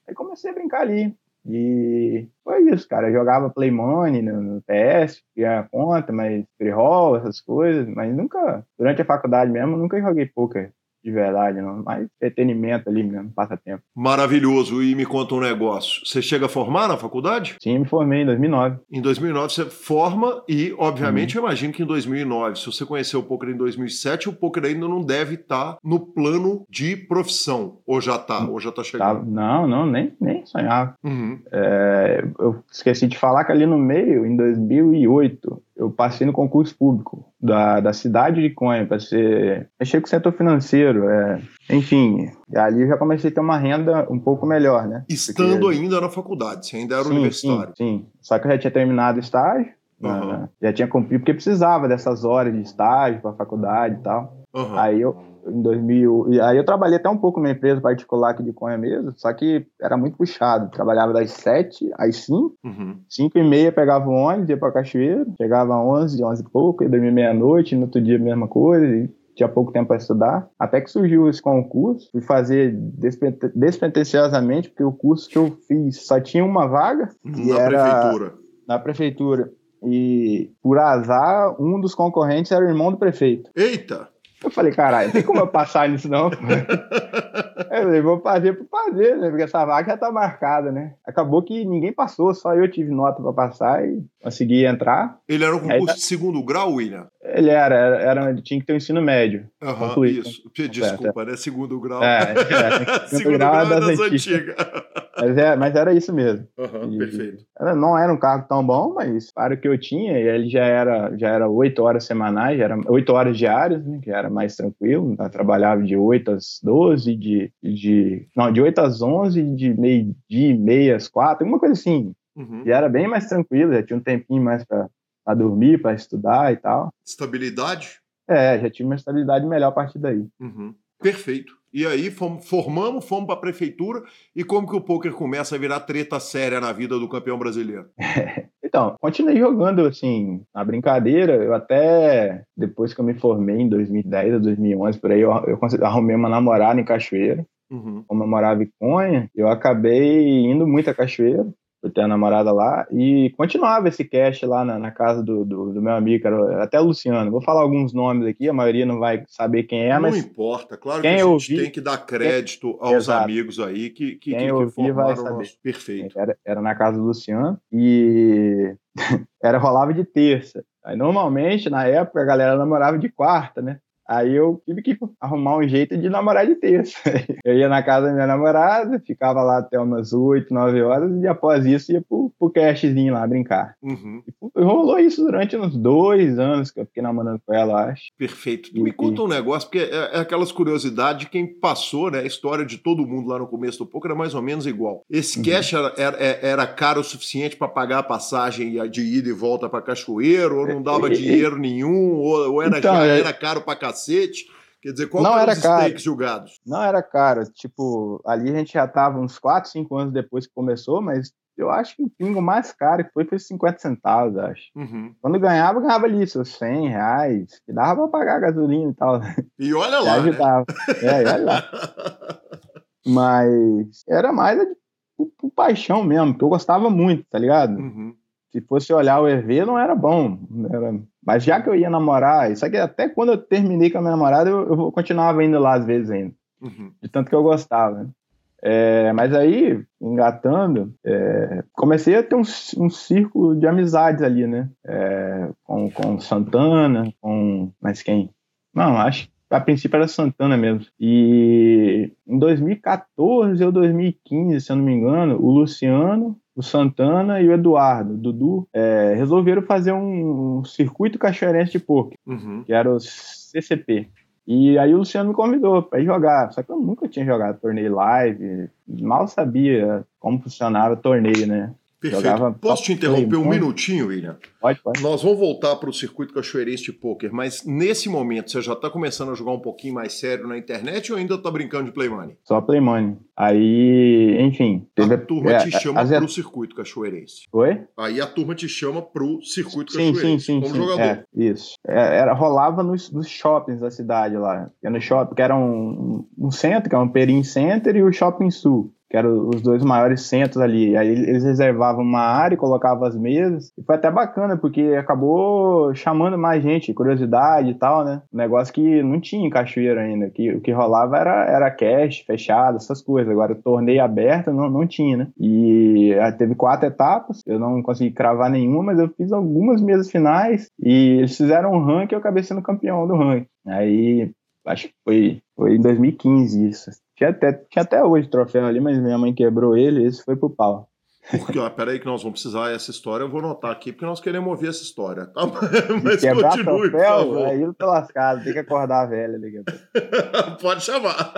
S4: Aí comecei a brincar ali. E foi isso, cara. Eu jogava Play Money no, no PS, tinha conta, mas free roll, essas coisas, mas nunca, durante a faculdade mesmo, nunca joguei poker de verdade, não. mais entretenimento ali mesmo, passatempo.
S1: Maravilhoso. E me conta um negócio. Você chega a formar na faculdade?
S4: Sim, me formei em 2009.
S1: Em 2009 você forma e, obviamente, uhum. eu imagino que em 2009, se você conheceu o poker em 2007, o poker ainda não deve estar tá no plano de profissão. Ou já está? Ou já está chegando?
S4: Tá, não, não, nem, nem sonhava.
S1: Uhum.
S4: É, eu esqueci de falar que ali no meio, em 2008, eu passei no concurso público da, da cidade de Conha para ser mexer com o setor financeiro, é, enfim, ali eu já comecei a ter uma renda um pouco melhor, né?
S1: Estando Porque... ainda na faculdade, você ainda era
S4: sim,
S1: universitário.
S4: Sim, sim, só que eu já tinha terminado o estágio, uhum. já tinha cumprido porque precisava dessas horas de estágio para a faculdade e tal.
S1: Uhum.
S4: Aí eu em 2000. E aí eu trabalhei até um pouco numa empresa particular aqui de Conha mesmo, só que era muito puxado. Trabalhava das 7 às 5,
S1: uhum.
S4: 5 e meia pegava o ônibus, ia pra Cachoeira, chegava às 11, 11 e pouco, ia dormir meia-noite, no outro dia a mesma coisa, e tinha pouco tempo para estudar, até que surgiu esse concurso, fui fazer despretensiosamente, porque o curso que eu fiz só tinha uma vaga.
S1: Na era prefeitura.
S4: Na prefeitura. E, por azar, um dos concorrentes era o irmão do prefeito.
S1: Eita!
S4: Eu falei, caralho, tem como eu passar nisso não. eu falei, vou fazer por fazer, né? Porque essa vaga já tá marcada, né? Acabou que ninguém passou, só eu tive nota para passar e consegui entrar.
S1: Ele era um concurso tá... de segundo grau, William?
S4: Ele era, era, era tinha que ter o um ensino médio.
S1: Aham, uhum, isso. Desculpa, é, né? Segundo grau.
S4: É, é segundo, segundo grau, é das, das antigas. antigas. Mas, é, mas era isso mesmo.
S1: Uhum, perfeito.
S4: Era, não era um carro tão bom, mas para o que eu tinha, ele já era já era oito horas semanais, já era oito horas diárias, né, que era mais tranquilo. Eu trabalhava de 8 às 12, de, de não, de 8 às 11, de meio dia, meia às quatro, uma coisa assim.
S1: Uhum.
S4: Já era bem mais tranquilo, já tinha um tempinho mais para dormir, para estudar e tal.
S1: Estabilidade?
S4: É, já tinha uma estabilidade melhor a partir daí.
S1: Uhum. Perfeito. E aí fomos, formamos, fomos para a prefeitura e como que o poker começa a virar treta séria na vida do campeão brasileiro?
S4: então, continuei jogando assim, na brincadeira. Eu até depois que eu me formei em 2010 ou 2011 por aí, eu, eu arrumei uma namorada em Cachoeira.
S1: Uhum.
S4: Como eu morava em Conha, eu acabei indo muito a Cachoeira. Por ter a namorada lá, e continuava esse cast lá na, na casa do, do, do, meu amigo, era, até o Luciano. Vou falar alguns nomes aqui, a maioria não vai saber quem é,
S1: não
S4: mas.
S1: Não importa, claro que a gente ouvi, tem que dar crédito quem, aos exato. amigos aí que, que,
S4: quem
S1: que,
S4: que vai
S1: saber.
S4: Nosso...
S1: Perfeito.
S4: Era, era na casa do Luciano e era rolava de terça. Aí normalmente, na época, a galera namorava de quarta, né? Aí eu tive que arrumar um jeito de namorar de terça. Eu ia na casa da minha namorada, ficava lá até umas 8, 9 horas, e após isso ia pro, pro cashzinho lá brincar.
S1: Uhum.
S4: E rolou isso durante uns dois anos que eu fiquei namorando com ela, acho.
S1: Perfeito. Tu me conta um negócio, porque é, é aquelas curiosidades de quem passou, né? A história de todo mundo lá no começo do poker era mais ou menos igual. Esse uhum. cash era, era, era, caro o suficiente para pagar a passagem de ida e volta para Cachoeiro, ou não dava dinheiro nenhum, ou, ou era, então, já, é era caro para cacete. Quer dizer, qual
S4: não era
S1: os
S4: caro.
S1: julgados?
S4: Não era caro. Tipo, ali a gente já tava uns 4, 5 anos depois que começou, mas eu acho que o pingo mais caro que foi foi 50 centavos, acho.
S1: Uhum.
S4: Quando ganhava, ganhava ali seus 100 reais, que dava pra pagar a gasolina e tal.
S1: E olha lá,
S4: né? ajudava.
S1: Né?
S4: É, e olha lá. Mas era mais por, por, paixão mesmo, porque eu gostava muito, tá ligado?
S1: Uhum.
S4: Se fosse olhar o EV, não era bom. Era mas já que eu ia namorar, isso aqui até quando eu terminei com a minha namorada, eu, eu continuava indo lá às vezes ainda.
S1: Uhum.
S4: De tanto que eu gostava. É, mas aí, engatando, é, comecei a ter um, um círculo de amizades ali, né? É, com, com Santana, com. Mas quem? Não, acho que a princípio era Santana mesmo. E em 2014 ou 2015, se eu não me engano, o Luciano o Santana e o Eduardo, o Dudu, é, resolveram fazer um, um circuito cachoeirense de poker,
S1: uhum.
S4: que era o CCP. E aí o Luciano me convidou para ir jogar, só que eu nunca tinha jogado torneio live, mal sabia como funcionava torneio, né?
S1: Perfeito. Jogava Posso te interromper um minutinho, William?
S4: Pode, pode.
S1: Nós vamos voltar para o circuito cachoeirense de pôquer, mas nesse momento você já está começando a jogar um pouquinho mais sério na internet ou ainda está brincando de Play Money?
S4: Só Play Money. Aí, enfim.
S1: A turma é, te chama as... para o circuito cachoeirense.
S4: Oi?
S1: Aí a turma te chama para o circuito
S4: sim,
S1: cachoeirense
S4: sim, sim,
S1: como
S4: sim.
S1: jogador.
S4: É, isso. É, era, rolava nos, nos, shoppings da cidade lá. No shopping, que era um, um centro, que é um Perim Center, e o Shopping Sul que eram os dois maiores centros ali. Aí eles reservavam uma área e colocavam as mesas. E foi até bacana, porque acabou chamando mais gente, curiosidade e tal, né? Um negócio que não tinha em Cachoeira ainda. Que, o que rolava era, era cash, fechado, essas coisas. Agora, torneio aberto não, não tinha, né? E teve quatro etapas. Eu não consegui cravar nenhuma, mas eu fiz algumas mesas finais. E eles fizeram um ranking e eu acabei sendo campeão do ranking. Aí, acho que foi, foi em 2015 isso. Tinha até, tinha até hoje troféu ali, mas minha mãe quebrou ele e esse foi pro pau.
S1: Porque, ó, peraí que nós vamos precisar essa história, eu vou anotar aqui, porque nós queremos ouvir essa história, tá?
S4: Mas quebrar continue, troféu, aí eu tô lascado, tem que acordar a velha.
S1: Pode chamar.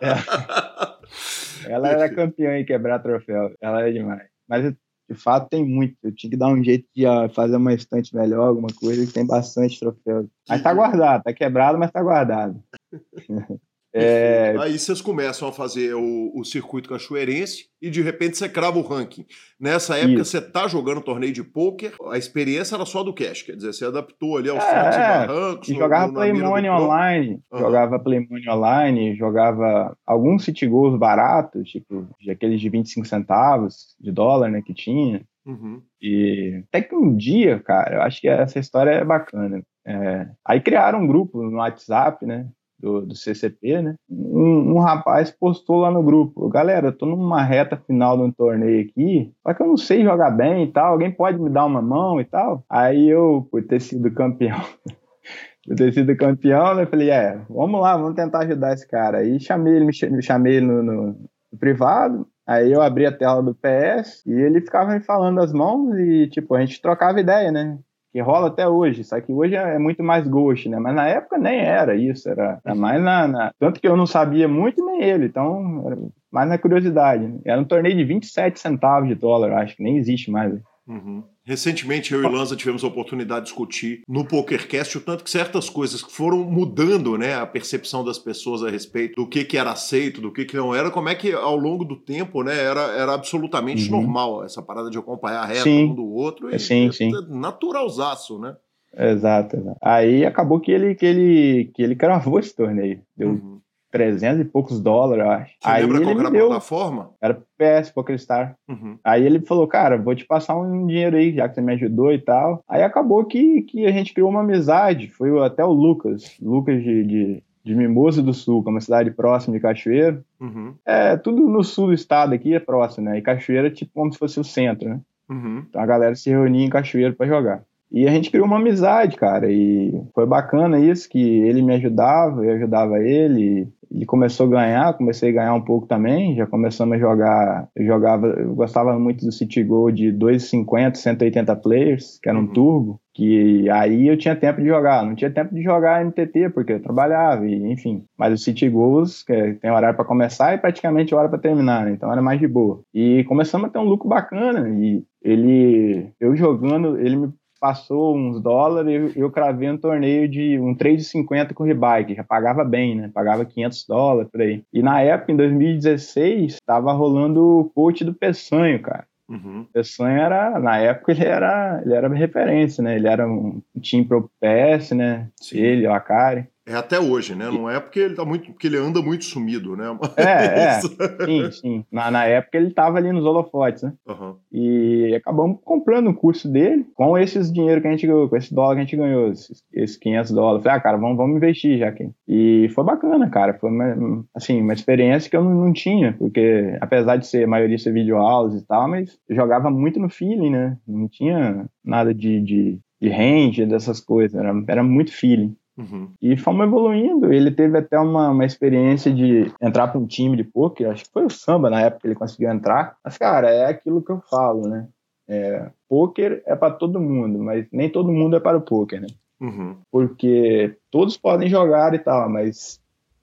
S4: É. Ela era campeã em quebrar troféu, ela é demais. Mas de fato tem muito, eu tinha que dar um jeito de uh, fazer uma estante melhor, alguma coisa, que tem bastante troféu. Mas tá guardado, tá quebrado, mas tá guardado.
S1: É... Aí vocês começam a fazer o, o, circuito cachoeirense e de repente você crava o ranking. Nessa época Isso. você tá jogando torneio de pôquer, a experiência era só do cash, quer dizer, você adaptou ali aos é, e barrancos.
S4: E jogava Playmone online, uhum. jogava Playmone online, jogava alguns city goals baratos, tipo aqueles de 25 centavos de dólar, né, que tinha.
S1: Uhum.
S4: E até que um dia, cara, eu acho que essa história é bacana. É... Aí criaram um grupo no WhatsApp, né? Do, do CCP, né? Um, um, rapaz postou lá no grupo: Galera, eu tô numa reta final de um torneio aqui, só que eu não sei jogar bem e tal. Alguém pode me dar uma mão e tal? Aí eu, por ter sido campeão. por ter sido campeão, né? Falei, é, vamos lá, vamos tentar ajudar esse cara. Aí chamei ele, me chamei ele no, no, no privado, Aí eu abri a tela do PS e ele ficava me falando as mãos e, tipo, a gente trocava ideia, né? Que rola até hoje, só que hoje é muito mais ghost, né? Mas na época nem era isso, era, era mais na, na, Tanto que eu não sabia muito, nem ele, então era mais na curiosidade. Né? Era um torneio de 27 centavos de dólar, acho que nem existe mais.
S1: Uhum. Recentemente, eu e Lanza tivemos a oportunidade de discutir no PokerCast o tanto que certas coisas foram mudando né, a percepção das pessoas a respeito do que, que era aceito, do que, que não era, como é que ao longo do tempo né, era, era absolutamente uhum. normal essa parada de acompanhar a reta sim. um do outro. E,
S4: sim, sim.
S1: É naturalzaço, né?
S4: Exato, exato. Aí acabou que ele, que ele, que ele cravou esse torneio. Deu, uhum. 300 e poucos dólares, eu acho.
S1: Você
S4: Aí
S1: lembra
S4: ele
S1: qual era
S4: me
S1: a plataforma?
S4: era PS, PokerStar.
S1: Uhum.
S4: Aí ele falou, cara, vou te passar um dinheiro aí, já que você me ajudou e tal. Aí acabou que, que a gente criou uma amizade. Foi até o Lucas, Lucas de, de, de Mimoso do Sul, que é uma cidade próxima de Cachoeiro.
S1: Uhum.
S4: É, tudo no sul do estado aqui é próximo, né? E Cachoeiro é tipo como se fosse o centro, né?
S1: Uhum.
S4: Então a galera se reunia em Cachoeiro pra jogar. E a gente criou uma amizade, cara, e foi bacana isso, que ele me ajudava, eu ajudava ele, ele começou a ganhar, comecei a ganhar um pouco também, já começamos a jogar, eu jogava, eu gostava muito do City Goal de 250, 180 players, que era um
S1: Uhum.
S4: turbo, que aí eu tinha tempo de jogar, não tinha tempo de jogar MTT, porque eu trabalhava, e, enfim, mas o City Goals, que é- tem horário para começar e praticamente hora para terminar, né? então era mais de boa. E começamos a ter um lucro bacana, e ele, eu jogando, ele me passou uns dólares, eu, eu cravei um torneio de um 3,50 com o Rebike, já pagava bem, né? Pagava 500 dólares por aí. E na época, em 2016, tava rolando o coach do Peçanho, cara.
S1: Uhum.
S4: O era, na época, ele era, ele era referência, né? Ele era um time pro PS, né?
S1: Sim.
S4: Ele, o Akari.
S1: É até hoje, né? Não é porque ele tá muito, porque ele anda muito sumido, né?
S4: É, é.
S1: Isso.
S4: Sim, sim. Na, na época ele tava ali nos holofotes, né?
S1: Aham.
S4: E acabamos comprando o curso dele com esses dinheiro que a gente ganhou, com esse dólar que a gente ganhou, esses, esses 500 dólares. Falei, ah, cara, vamos, vamos investir já aqui. E foi bacana, cara. Foi uma, assim, uma experiência que eu não, não tinha, porque apesar de ser maioria ser videoaulas e tal, mas jogava muito no feeling, né? Não tinha nada de, de, de range, dessas coisas. Era, era muito feeling.
S1: Uhum.
S4: E fomos evoluindo. Ele teve até uma, uma experiência de entrar para um time de poker. Acho que foi o samba na época que ele conseguiu entrar. Mas, cara, é aquilo que eu falo, né? É, poker é para todo mundo, mas nem todo mundo é para o poker, né?
S1: Uhum.
S4: Porque todos podem jogar e tal, mas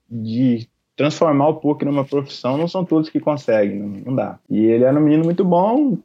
S4: de transformar o poker numa profissão não são todos que conseguem, não, não dá. E ele era um menino muito bom,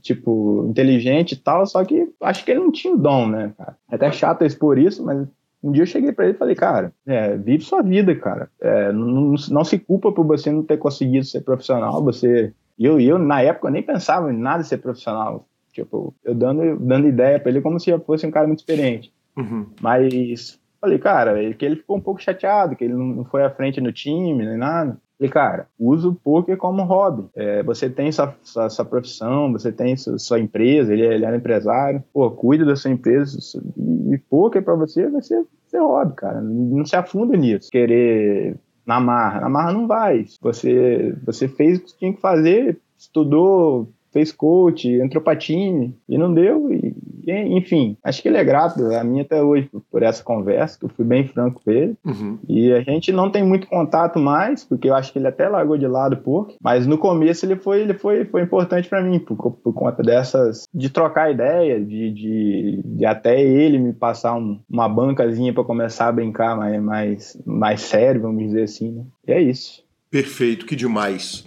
S4: tipo, inteligente e tal, só que acho que ele não tinha o dom, né, cara? É até chato expor isso, mas um dia eu cheguei pra ele e falei, cara, é, vive sua vida, cara. É, não, não, se culpa por você não ter conseguido ser profissional. Você. Eu, eu, na época, eu nem pensava em nada ser profissional. Tipo, eu dando, dando ideia pra ele como se eu fosse um cara muito experiente.
S1: Uhum.
S4: Mas falei, cara, ele, que ele ficou um pouco chateado, que ele não, foi à frente no time, nem nada. Falei, cara, usa o poker como hobby. É, você tem sua, sua, sua profissão, você tem sua, sua empresa, ele, ele era empresário. Pô, cuida da sua empresa. E, e poker pra você vai ser, hobby, cara. Não se afunda nisso. Querer na marra. Na marra não vai. Você, você fez o que tinha que fazer, estudou, fez coach, entrou pra time e não deu. E, enfim, acho que ele é grato a mim até hoje por, por essa conversa, que eu fui bem franco com ele.
S1: Uhum.
S4: E a gente não tem muito contato mais, porque eu acho que ele até largou de lado pouco. Mas no começo ele foi, ele foi, foi importante para mim, por, por conta dessas. de trocar ideia, de, de, de até ele me passar um, uma bancazinha para começar a brincar mais, mais, mais sério, vamos dizer assim. Né? E é isso.
S1: Perfeito, que demais.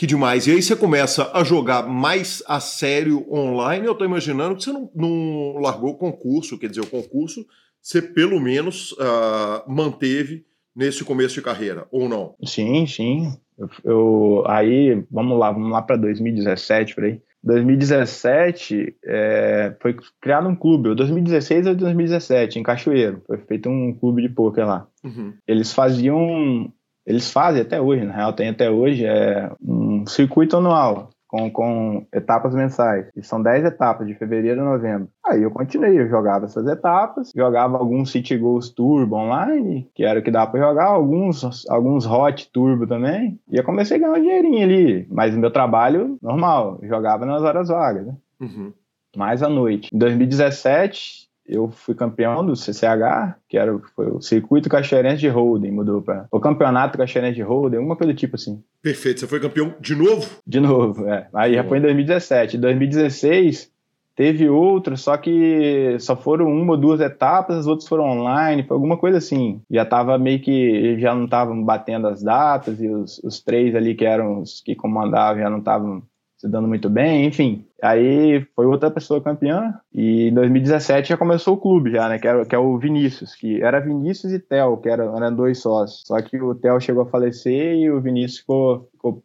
S1: Que demais. E aí você começa a jogar mais a sério online. Eu tô imaginando que você não, não largou o concurso, quer dizer, o concurso você pelo menos uh, manteve nesse começo de carreira, ou não?
S4: Sim, sim. Eu, eu aí, vamos lá, vamos lá para 2017, por aí. 2017 é, foi criado um clube, 2016 ou 2017, em Cachoeiro. Foi feito um clube de poker lá.
S1: Uhum.
S4: Eles faziam, eles fazem até hoje, na real tem até hoje, é um circuito anual. Com, com etapas mensais. E são 10 etapas, de fevereiro a novembro. Aí eu continuei, eu jogava essas etapas, jogava alguns City Goals Turbo online, que era o que dava pra jogar, alguns, alguns Hot Turbo também. E eu comecei a ganhar um dinheirinho ali. Mas o meu trabalho, normal, jogava nas horas vagas, né?
S1: Uhum.
S4: Mais à noite. Em 2017, eu fui campeão do CCH, que era foi o Circuito Cachoeirense de Hold'em, mudou para o Campeonato Cachoeirense de Hold'em, alguma coisa do tipo assim.
S1: Perfeito. Você foi campeão de novo?
S4: De novo, é. Aí já foi em 2017. Em 2016 teve outro, só que só foram uma ou duas etapas, as outras foram online, foi alguma coisa assim. Já tava meio que já não estavam batendo as datas e os, os três ali que eram os que comandavam já não estavam se dando muito bem, enfim. Aí foi outra pessoa campeã e em 2017 já começou o clube já, né, que, era, que é o Vinícius, que era Vinícius e Theo, que eram, eram dois sócios. Só que o Theo chegou a falecer e o Vinícius ficou, ficou,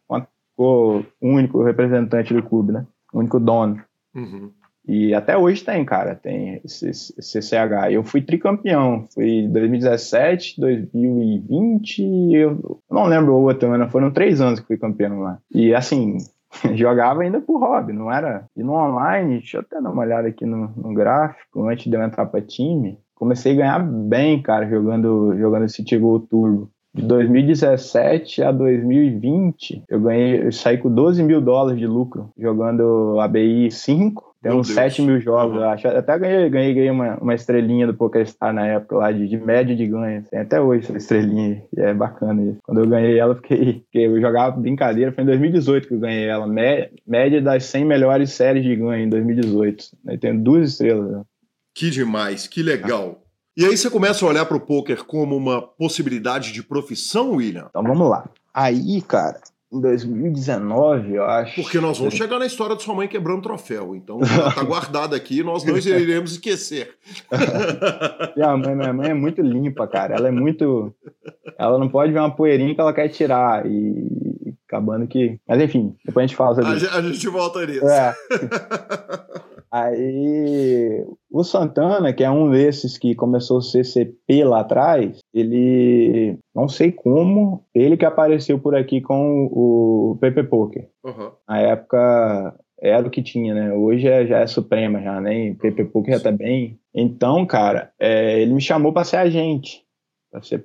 S4: ficou o único representante do clube, né, o único dono.
S1: Uhum.
S4: E até hoje tem, cara, tem esse CCH. Eu fui tricampeão, fui 2017, 2020, eu não lembro o outro ano, foram três anos que fui campeão lá. E assim, jogava ainda por hobby, não era. E no online, deixa eu até dar uma olhada aqui no, no gráfico, antes de eu entrar para time, comecei a ganhar bem, cara, jogando, jogando esse Tigol Turbo. De 2017 a 2020, eu ganhei, eu saí com 12 mil dólares de lucro jogando ABI 5. Tem uns 7 mil jogos, uhum. eu acho. Até ganhei, ganhei, ganhei uma, uma estrelinha do PokerStar na época lá, de, de média de ganho. Tem até hoje essa estrelinha, e é bacana isso. Quando eu ganhei ela, fiquei, fiquei, eu jogava brincadeira, foi em 2018 que eu ganhei ela. Média das 100 melhores séries de ganho em 2018. Aí tem duas estrelas. Né?
S1: Que demais, que legal. E aí você começa a olhar para o poker como uma possibilidade de profissão, William?
S4: Então vamos lá. Aí, cara, em 2019, eu acho.
S1: Porque nós vamos chegar na história de sua mãe quebrando troféu. Então ela tá guardada aqui, nós não iremos esquecer.
S4: minha, mãe, minha mãe é muito limpa, cara. Ela é muito. Ela não pode ver uma poeirinha que ela quer tirar. E acabando que. Mas enfim, depois a gente fala sobre
S1: a
S4: isso.
S1: A gente volta nisso. É.
S4: Aí o Santana, que é um desses que começou o CCP lá atrás, ele não sei como, ele que apareceu por aqui com o PP Poker. Uhum. Na época era o que tinha, né? Hoje é, já é Suprema, já, né? PP Poker já tá bem. Então, cara, é, ele me chamou para ser agente.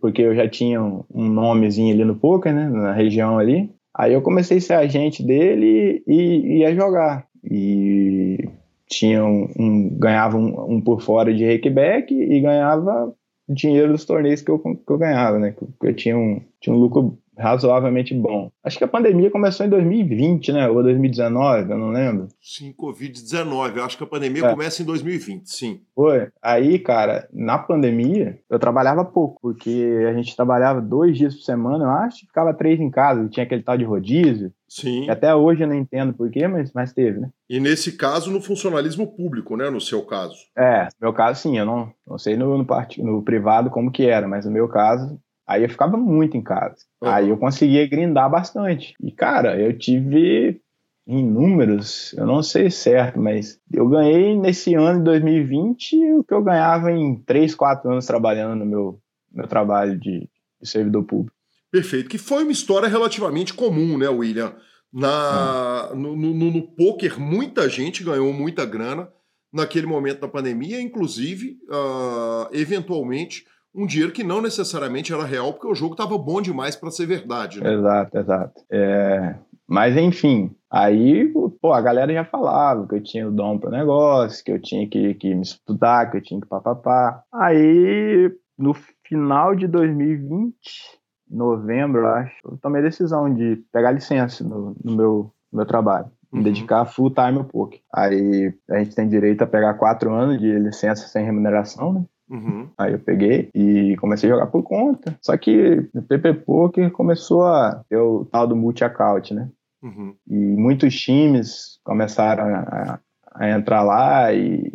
S4: Porque eu já tinha um nomezinho ali no poker, né? Na região ali. Aí eu comecei a ser agente dele e ia jogar. E tinha um, um ganhava um, um, por fora de rakeback e ganhava dinheiro dos torneios que eu, que eu ganhava, né? Que eu tinha um, tinha um lucro razoavelmente bom. Acho que a pandemia começou em 2020, né? Ou 2019, eu não lembro.
S1: Sim, Covid-19. Eu acho que a pandemia é. começa em 2020, sim.
S4: Foi. Aí, cara, na pandemia, eu trabalhava pouco, porque a gente trabalhava dois dias por semana, eu acho, e ficava três em casa. Tinha aquele tal de rodízio.
S1: Sim.
S4: Que até hoje eu não entendo porquê, mas, mas teve, né?
S1: E nesse caso, no funcionalismo público, né? No seu caso.
S4: É, no meu caso, sim. Eu não, não sei no, no, part... no privado como que era, mas no meu caso, Aí eu ficava muito em casa. Uhum. Aí eu conseguia grindar bastante. E, cara, eu tive em números, eu não sei certo, mas eu ganhei nesse ano de 2020 o que eu ganhava em 3, 4 anos trabalhando no meu, meu trabalho de, de servidor público.
S1: Perfeito, que foi uma história relativamente comum, né, William? Na, no, no, no poker, muita gente ganhou muita grana naquele momento da pandemia, inclusive, uh, eventualmente, um dinheiro que não necessariamente era real, porque o jogo estava bom demais para ser verdade. Né?
S4: Exato, exato. É... Mas enfim, aí pô, a galera já falava que eu tinha o dom para o negócio, que eu tinha que, que me estudar, que eu tinha que papapá. Aí, no final de 2020, novembro, acho, eu tomei a decisão de pegar licença no, no meu, no meu trabalho. Me uhum. dedicar full time ao poker. Aí a gente tem direito a pegar quatro anos de licença sem remuneração, né? Uhum. Aí eu peguei e comecei a jogar por conta. Só que o PP Poker começou a ter o tal do multi-account, né? Uhum. E muitos times começaram a, a entrar lá e,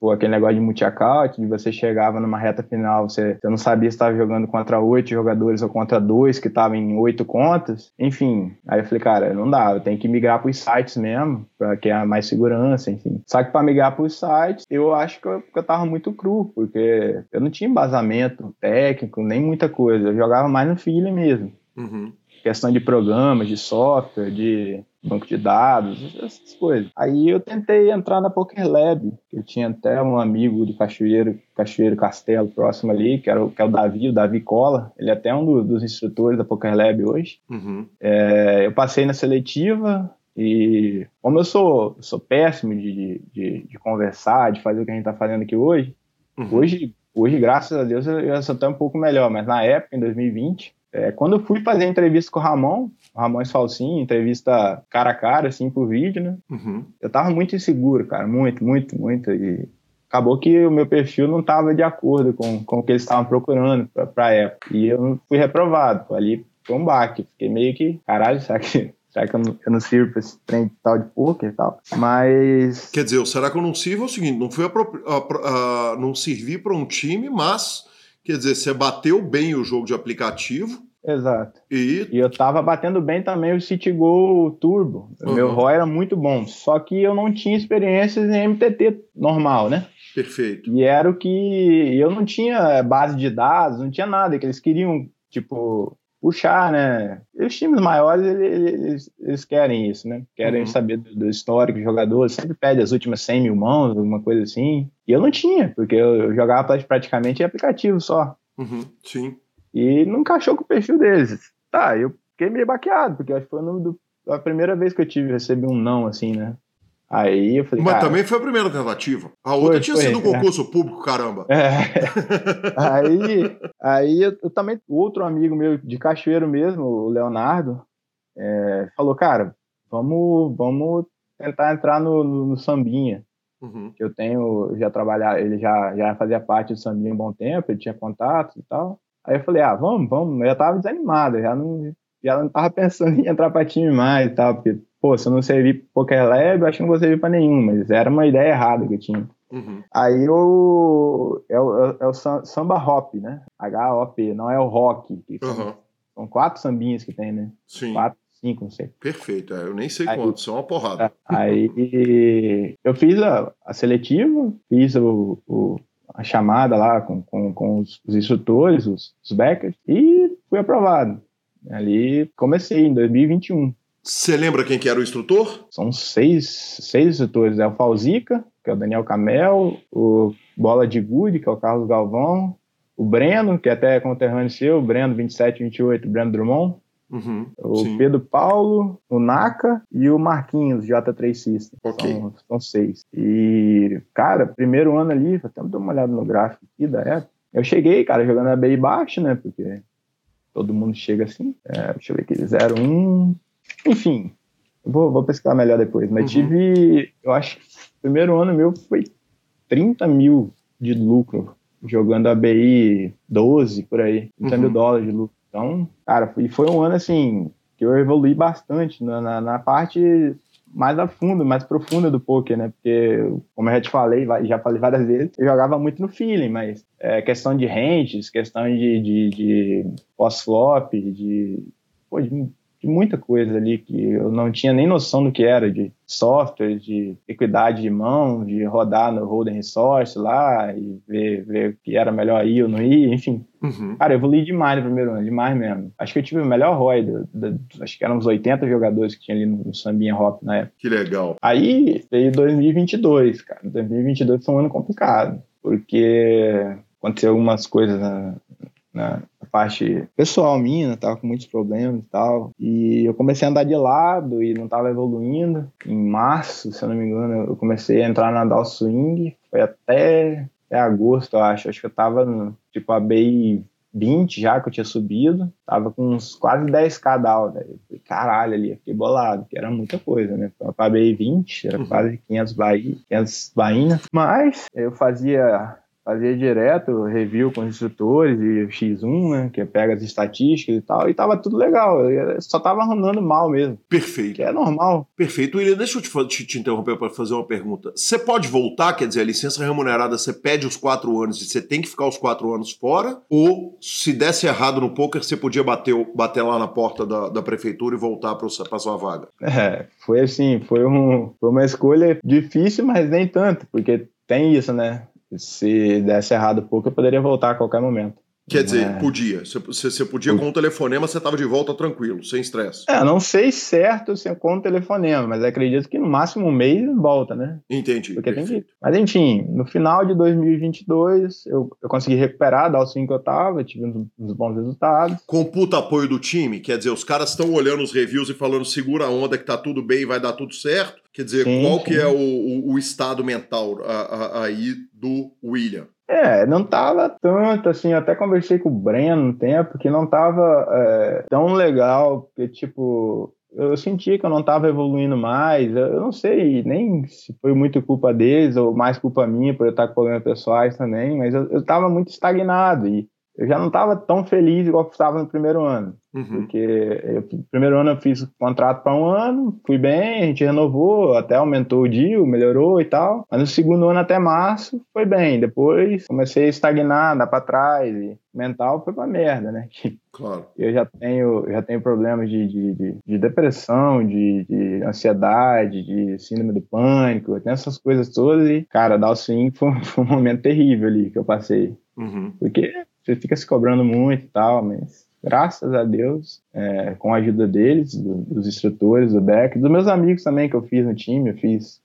S4: Pô, aquele negócio de multi-account, de você chegava numa reta final, você, você não sabia se estava jogando contra oito jogadores ou contra dois que estavam em oito contas. Enfim, aí eu falei, cara, não dá, eu tenho que migrar para os sites mesmo, para que há mais segurança, enfim. Só que para migrar para os sites, eu acho que eu, eu tava muito cru, porque eu não tinha embasamento técnico, nem muita coisa. Eu jogava mais no feeling mesmo. Uhum. Questão de programas, de software, de banco de dados, essas coisas. Aí eu tentei entrar na Poker Lab, eu tinha até um amigo de Cachoeiro, Cachoeiro Castelo, próximo ali, que, era o, que é o Davi, o Davi Cola, ele é até um do, dos instrutores da Poker Lab hoje. Uhum. É, eu passei na seletiva, e como eu sou, sou péssimo de, de, de, conversar, de fazer o que a gente está fazendo aqui hoje, uhum. hoje, hoje, graças a Deus, eu, eu sou até um pouco melhor, mas na época, em 2020, é, quando eu fui fazer a entrevista com o Ramon, o Ramon Falsin, entrevista cara a cara, assim, por vídeo, né? Uhum. Eu tava muito inseguro, cara, muito, muito, muito. E acabou que o meu perfil não tava de acordo com, com o que eles estavam procurando pra, pra época. E eu fui reprovado. Ali foi um baque. Fiquei meio que, caralho, será que será que eu não, eu não sirvo pra esse trem tal de poker e tal? Mas.
S1: Quer dizer, será que eu não sirvo é o seguinte: não fui a, a, a, não servi para um time, mas Quer dizer, você bateu bem o jogo de aplicativo.
S4: Exato.
S1: E,
S4: E eu tava batendo bem também o City Go Turbo. O meu
S1: Uhum.
S4: ROI era muito bom. Só que eu não tinha experiências em MTT normal, né?
S1: perfeito.
S4: E era o que. Eu não tinha base de dados, não tinha nada, que eles queriam, tipo, puxar, né? E os times maiores, ele- eles, eles querem isso, né? Querem
S1: Uhum.
S4: saber do, do histórico do jogador, sempre pede as últimas 100 mil mãos, alguma coisa assim. E eu não tinha, porque eu, eu jogava praticamente em aplicativo só.
S1: Uhum, sim.
S4: E não encaixou com o perfil deles. Tá, eu fiquei meio baqueado, porque acho que foi do- a primeira vez que eu tive, recebi um não, assim, né? Aí eu falei,
S1: Mas
S4: cara,
S1: também foi a primeira tentativa. A outra
S4: Foi,
S1: tinha
S4: foi,
S1: sido um
S4: é.
S1: concurso público, caramba.
S4: É. aí, aí eu, eu também, o outro amigo meu de Cachoeiro mesmo, o Leonardo, é, falou, cara, vamos, vamos tentar entrar no, no, no sambinha.
S1: Uhum.
S4: que Eu tenho, já trabalhar, ele já, já fazia parte do sambinha há um bom tempo, ele tinha contatos e tal. Aí eu falei, ah, vamos, vamos. Eu já tava desanimado, já não, já não tava pensando em entrar pra time mais e tal, porque, pô, se eu não servir pro Poker Lab, eu acho que não vou servir pra nenhum, mas era uma ideia errada que eu tinha.
S1: Uhum.
S4: Aí o, é, o, é o sam- samba hop, né? H-O-P, não é o rock. são,
S1: Aham.
S4: são quatro sambinhas que tem, né?
S1: Sim.
S4: Quatro, cinco, não sei.
S1: Perfeito. É, eu nem sei
S4: Aí-
S1: quantos, são uma porrada.
S4: Aí eu fiz a, a seletiva, fiz o, o- a chamada lá com, com, com os, os instrutores, os, os backers, e fui aprovado. Ali comecei em 2021.
S1: Você lembra quem que era o instrutor?
S4: São seis, seis instrutores. É o Falzica, que é o Daniel Camel, o Bola de Gude, que é o Carlos Galvão, o Breno, que é até conterrâneo seu, o Breno 2728, Breno Drummond,
S1: Uhum.
S4: o
S1: Sim.
S4: Pedro Paulo, o Naka e o Marquinhos, J3 System.
S1: Ok.
S4: São, são seis. E, cara, primeiro ano ali, até dar uma olhada no gráfico aqui da época. Eu cheguei, cara, jogando a BI baixo, né? Porque todo mundo chega assim. É, deixa eu ver aqui, 01. Enfim, eu vou, vou pesquisar melhor depois. Mas
S1: Uhum.
S4: tive, eu acho que o primeiro ano meu foi 30 mil de lucro jogando a BI 12 por aí, 30 mil
S1: Uhum.
S4: dólares de lucro. Então, cara, foi, foi um ano assim que eu evolui bastante na, na, na parte mais a fundo, mais profunda do poker, né? Porque, como eu já te falei, já falei várias vezes, eu jogava muito no feeling, mas é questão de ranges, questão de, de, de pós-flop, de, pô, de, de muita coisa ali que eu não tinha nem noção do que era, de software, de equidade de mão, de rodar no Holden Resource lá e ver, ver o que era melhor ir ou não ir, enfim.
S1: Uhum.
S4: Cara, eu evolui demais no primeiro ano, demais mesmo. Acho que eu tive o melhor ROI, do, do- acho que eram uns 80 jogadores que tinha ali no, no Sambinha Hop na época.
S1: Que legal.
S4: Aí veio 2022, cara. 2022 foi um ano complicado, porque aconteceu algumas coisas na, na parte pessoal minha, né? tava com muitos problemas e tal. E eu comecei a andar de lado e não tava evoluindo. Em março, se eu não me engano, eu comecei a entrar na Dow Swing. Foi até, até agosto, eu acho. Acho que eu tava no, tipo, a BI 20 já que eu tinha subido. Tava com uns quase 10k down, velho. Caralho, ali, eu fiquei bolado, que era muita coisa, né? Pra BI 20, era
S1: Uhum.
S4: quase 500 baí, 500 baínas. Mas eu fazia fazia direto review com os instrutores e o X1, né, que pega as estatísticas e tal, e tava tudo legal, só tava andando mal mesmo,
S1: Perfeito.
S4: que é normal.
S1: Perfeito. William, deixa eu te, te- te interromper para fazer uma pergunta. Você pode voltar, quer dizer, a licença remunerada você pede os quatro anos e você tem que ficar os quatro anos fora? Ou se desse errado no poker, você podia bater, bater lá na porta da, da prefeitura e voltar para sua vaga?
S4: É, foi assim, foi, um, foi uma escolha difícil, mas nem tanto, porque tem isso, né? Se desse errado pouco, eu poderia voltar a qualquer momento.
S1: Quer dizer,
S4: É.
S1: podia. Você, você- podia com um telefonema, você estava de volta tranquilo, sem estresse.
S4: É, não sei certo se é com o telefonema, mas acredito que no máximo um mês volta, né?
S1: Entendi.
S4: Porque tem que. Mas enfim, no final de 2022, eu, eu consegui recuperar da alcinha que eu tava, tive uns, uns bons resultados.
S1: Com puta apoio do time, quer dizer, os caras estão olhando os reviews e falando segura a onda que tá tudo bem, vai dar tudo certo. Quer dizer,
S4: Sim,
S1: qual
S4: sim.
S1: que é o, o- o estado mental a- a- aí do William?
S4: É, não tava tanto assim, eu até conversei com o Breno um tempo, que não tava é, tão legal, porque tipo, eu senti que eu não tava evoluindo mais, eu não sei nem se foi muito culpa deles ou mais culpa minha por eu estar com problemas pessoais também, mas eu, eu tava muito estagnado e eu já não estava tão feliz igual estava no primeiro ano.
S1: Uhum.
S4: Porque eu, no primeiro ano eu fiz o contrato para um ano, fui bem, a gente renovou, até aumentou o deal, melhorou e tal. Mas no segundo ano até março foi bem. Depois comecei a estagnar, andar para trás. E mental foi pra merda, né?
S1: Claro.
S4: Eu já tenho, já tenho problemas de, de, de, de depressão, de, de, ansiedade, de síndrome do pânico, eu tenho essas coisas todas e, cara, dar o swing foi, foi um momento terrível ali que eu passei.
S1: Uhum.
S4: Porque você fica se cobrando muito e tal, mas graças a Deus, é, com a ajuda deles, do, dos instrutores, do Beck, dos meus amigos também que eu fiz no time, eu fiz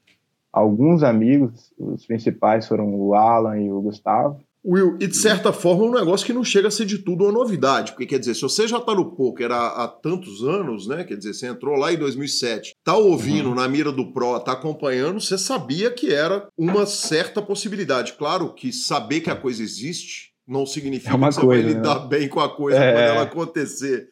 S4: alguns amigos, os principais foram o Alan e o Gustavo.
S1: Will, e de certa forma é um negócio que não chega a ser de tudo uma novidade, porque quer dizer, se você já tá no poker há, há tantos anos, né, quer dizer, você entrou lá em 2007, tá ouvindo uhum. na mira do Pro, tá acompanhando, você sabia que era uma certa possibilidade. Claro que saber que a coisa existe não significa
S4: é
S1: que você
S4: coisa,
S1: vai lidar
S4: né?
S1: bem com a coisa
S4: é...
S1: quando ela acontecer,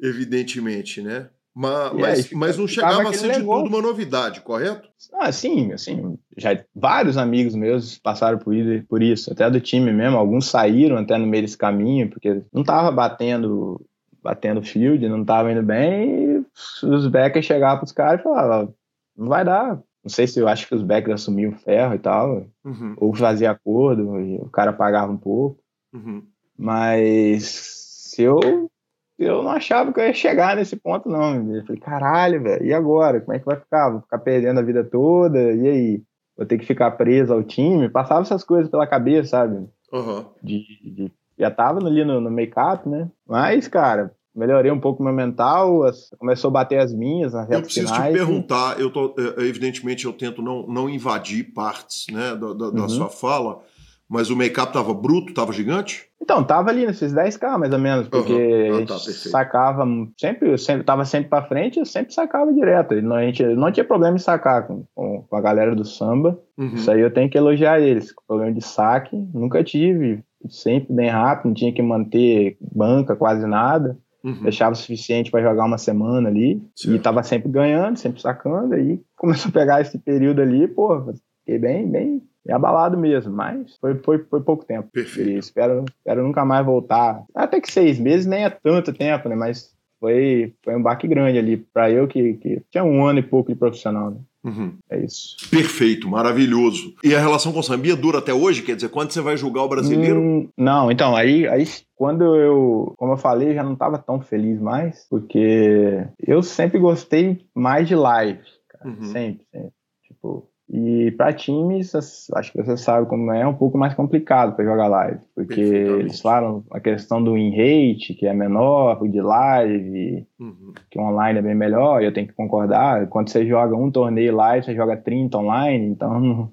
S1: evidentemente, né? Mas,
S4: E
S1: mas,
S4: aí,
S1: mas não
S4: ficava
S1: chegava a ser de
S4: negócio.
S1: tudo uma novidade, correto?
S4: Ah, sim, assim, já vários amigos meus passaram por, por isso, até do time mesmo, alguns saíram até no meio desse caminho, porque não tava batendo batendo field, não tava indo bem, e os backers chegavam pros caras e falavam, não vai dar. Não sei se eu acho que os backers assumiam o ferro e tal,
S1: Uhum,
S4: ou fazia acordo, e o cara pagava um pouco,
S1: uhum.
S4: mas eu eu não achava que eu ia chegar nesse ponto, não. Eu falei, caralho, velho, e agora? Como é que vai ficar? Vou ficar perdendo a vida toda? E aí? Vou ter que ficar preso ao time? Passava essas coisas pela cabeça, sabe?
S1: Aham.
S4: De, de- já tava ali no, no make-up, né? Mas, cara, melhorei um pouco meu mental, as- começou a bater as minhas nas
S1: Eu preciso
S4: finais.
S1: te perguntar, eu tô, é, evidentemente eu tento não, não invadir partes né, da, da- da
S4: Uhum.
S1: sua fala, mas o make-up tava bruto, tava gigante?
S4: Então, tava ali nesses 10k mais ou menos, porque
S1: Aham. Ah,
S4: a
S1: tá,
S4: sacava sempre, sempre tava sempre pra frente, eu sempre sacava direto. Não, a gente não tinha problema em sacar com, com, a galera do samba.
S1: Uhum.
S4: Isso aí eu tenho que elogiar eles. Problema de saque, nunca tive. Sempre bem rápido, não tinha que manter banca, quase nada.
S1: Uhum.
S4: Deixava o suficiente para jogar uma semana ali.
S1: Certo.
S4: E tava sempre ganhando, sempre sacando. Aí começou a pegar esse período ali, pô, fiquei bem, bem, bem abalado mesmo. Mas foi, foi, foi pouco tempo.
S1: Perfeito.
S4: E espero, espero nunca mais voltar. Até que seis meses nem é tanto tempo, né? Mas foi, foi um baque grande ali. Pra eu que, que tinha um ano e pouco de profissional, né?
S1: Uhum.
S4: É isso.
S1: Perfeito, maravilhoso. E a relação com o Sambia dura até hoje? Quer dizer, quando você vai julgar o brasileiro?
S4: Hum, não, então, aí, aí quando eu, como eu falei, já não estava tão feliz mais, porque eu sempre gostei mais de live, cara.
S1: Uhum.
S4: Sempre, sempre. Tipo, e para times, acho que você sabe como é, é um pouco mais complicado para jogar live, porque falam a questão do win rate, que é menor, o de live,
S1: Uhum.
S4: que online é bem melhor, e eu tenho que concordar. Quando você joga um torneio live, você joga 30 online, então não,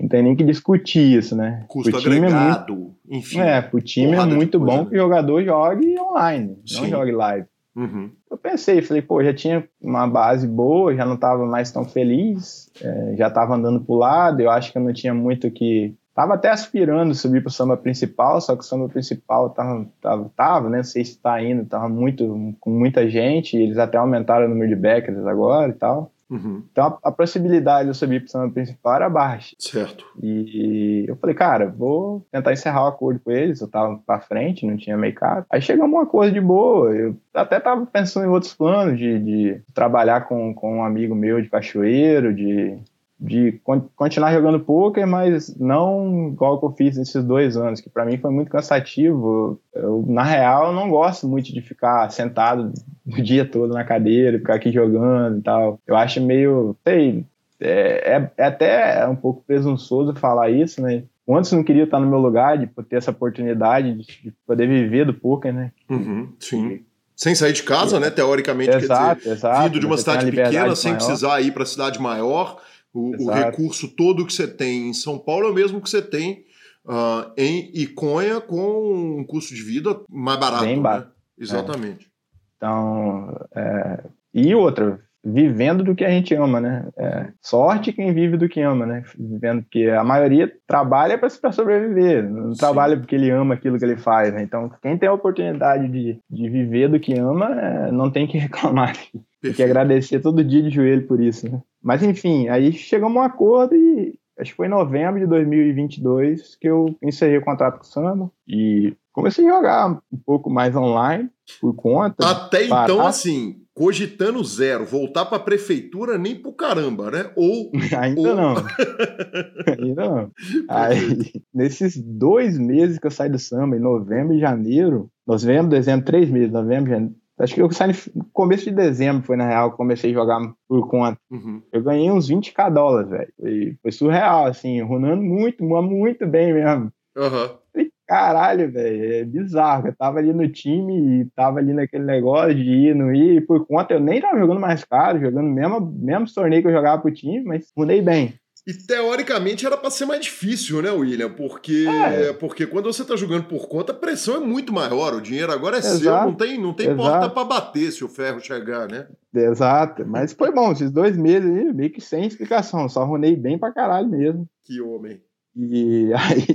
S4: não tem nem que discutir isso, né?
S1: Custo
S4: Pro time é muito
S1: agregado, enfim.
S4: é, pro time é muito bom
S1: né?
S4: que o jogador jogue online,
S1: Sim.
S4: não jogue live.
S1: Uhum.
S4: Eu pensei, falei, pô, já tinha uma base boa, já não tava mais tão feliz, é, já tava andando pro lado, eu acho que eu não tinha muito que. Tava até aspirando subir pro samba principal, só que o samba principal tava, tava, tava né? Não sei se tá indo, tava muito, com muita gente, eles até aumentaram o número de backers agora e tal.
S1: Uhum.
S4: Então a, a possibilidade de eu subir pro samba principal era baixa.
S1: Certo.
S4: E eu falei, cara, vou tentar encerrar o acordo com eles. Eu tava pra frente, não tinha make-up. Aí chegamos a um acordo de boa. Eu até tava pensando em outros planos, de, de trabalhar com, com um amigo meu de cachoeiro, de, de con- continuar jogando poker, mas não igual que eu fiz nesses dois anos, que pra mim foi muito cansativo. Eu, na real, não gosto muito de ficar sentado o dia todo na cadeira, ficar aqui jogando e tal. Eu acho meio, sei, é, é- é até um pouco presunçoso falar isso, né? Antes não queria estar no meu lugar, de ter essa oportunidade de, de poder viver do poker, né?
S1: Uhum. Sim. Sem sair de casa, né? Teoricamente, quer dizer,
S4: exato, exato.
S1: vindo de uma cidade pequena, sem
S4: maior.
S1: precisar ir para cidade maior. O, o recurso todo que você tem em São Paulo é o mesmo que você tem ah, em Iconha, com um custo de vida mais barato.
S4: Bem
S1: né?
S4: barato.
S1: Exatamente.
S4: Então, é, e outra, vivendo do que a gente ama, né? É, sorte quem vive do que ama, né? Vivendo porque a maioria trabalha para sobreviver, não
S1: Sim.
S4: trabalha porque ele ama aquilo que ele faz, né? Então, quem tem a oportunidade de, de viver do que ama, é, não tem que reclamar. Tem que
S1: Perfeito.
S4: agradecer todo dia de joelho por isso, né? Mas enfim, aí chegamos a um acordo e acho que foi em novembro de 2022 que eu encerrei o contrato com o Samba e comecei a jogar um pouco mais online por conta.
S1: Até então, assim, cogitando zero, voltar para a prefeitura nem pro caramba, né? Ou
S4: ainda
S1: ou...
S4: não, ainda não. Aí, nesses dois meses que eu saí do samba, em novembro e janeiro, novembro, dezembro, três meses, novembro, janeiro, Acho que eu saí no começo de dezembro, foi na real, que comecei a jogar por conta. Uhum. Eu ganhei uns 20k dólares, velho. Foi, foi, surreal, assim, runando muito, muito bem mesmo.
S1: Uhum.
S4: Caralho, velho, é bizarro. Eu tava ali no time e tava ali naquele negócio de ir, não ir, e por conta eu nem tava jogando mais caro, jogando mesmo, mesmo torneio que eu jogava pro time, mas runei bem.
S1: E teoricamente era para ser mais difícil, né, William? Porque, é. porque quando você tá jogando por conta, a pressão é muito maior. O dinheiro agora é Exato. seu, não tem, não tem porta para bater se o ferro chegar, né?
S4: Exato. Mas foi bom, esses dois meses aí, meio que sem explicação. Só runei bem pra caralho mesmo.
S1: Que homem.
S4: E aí.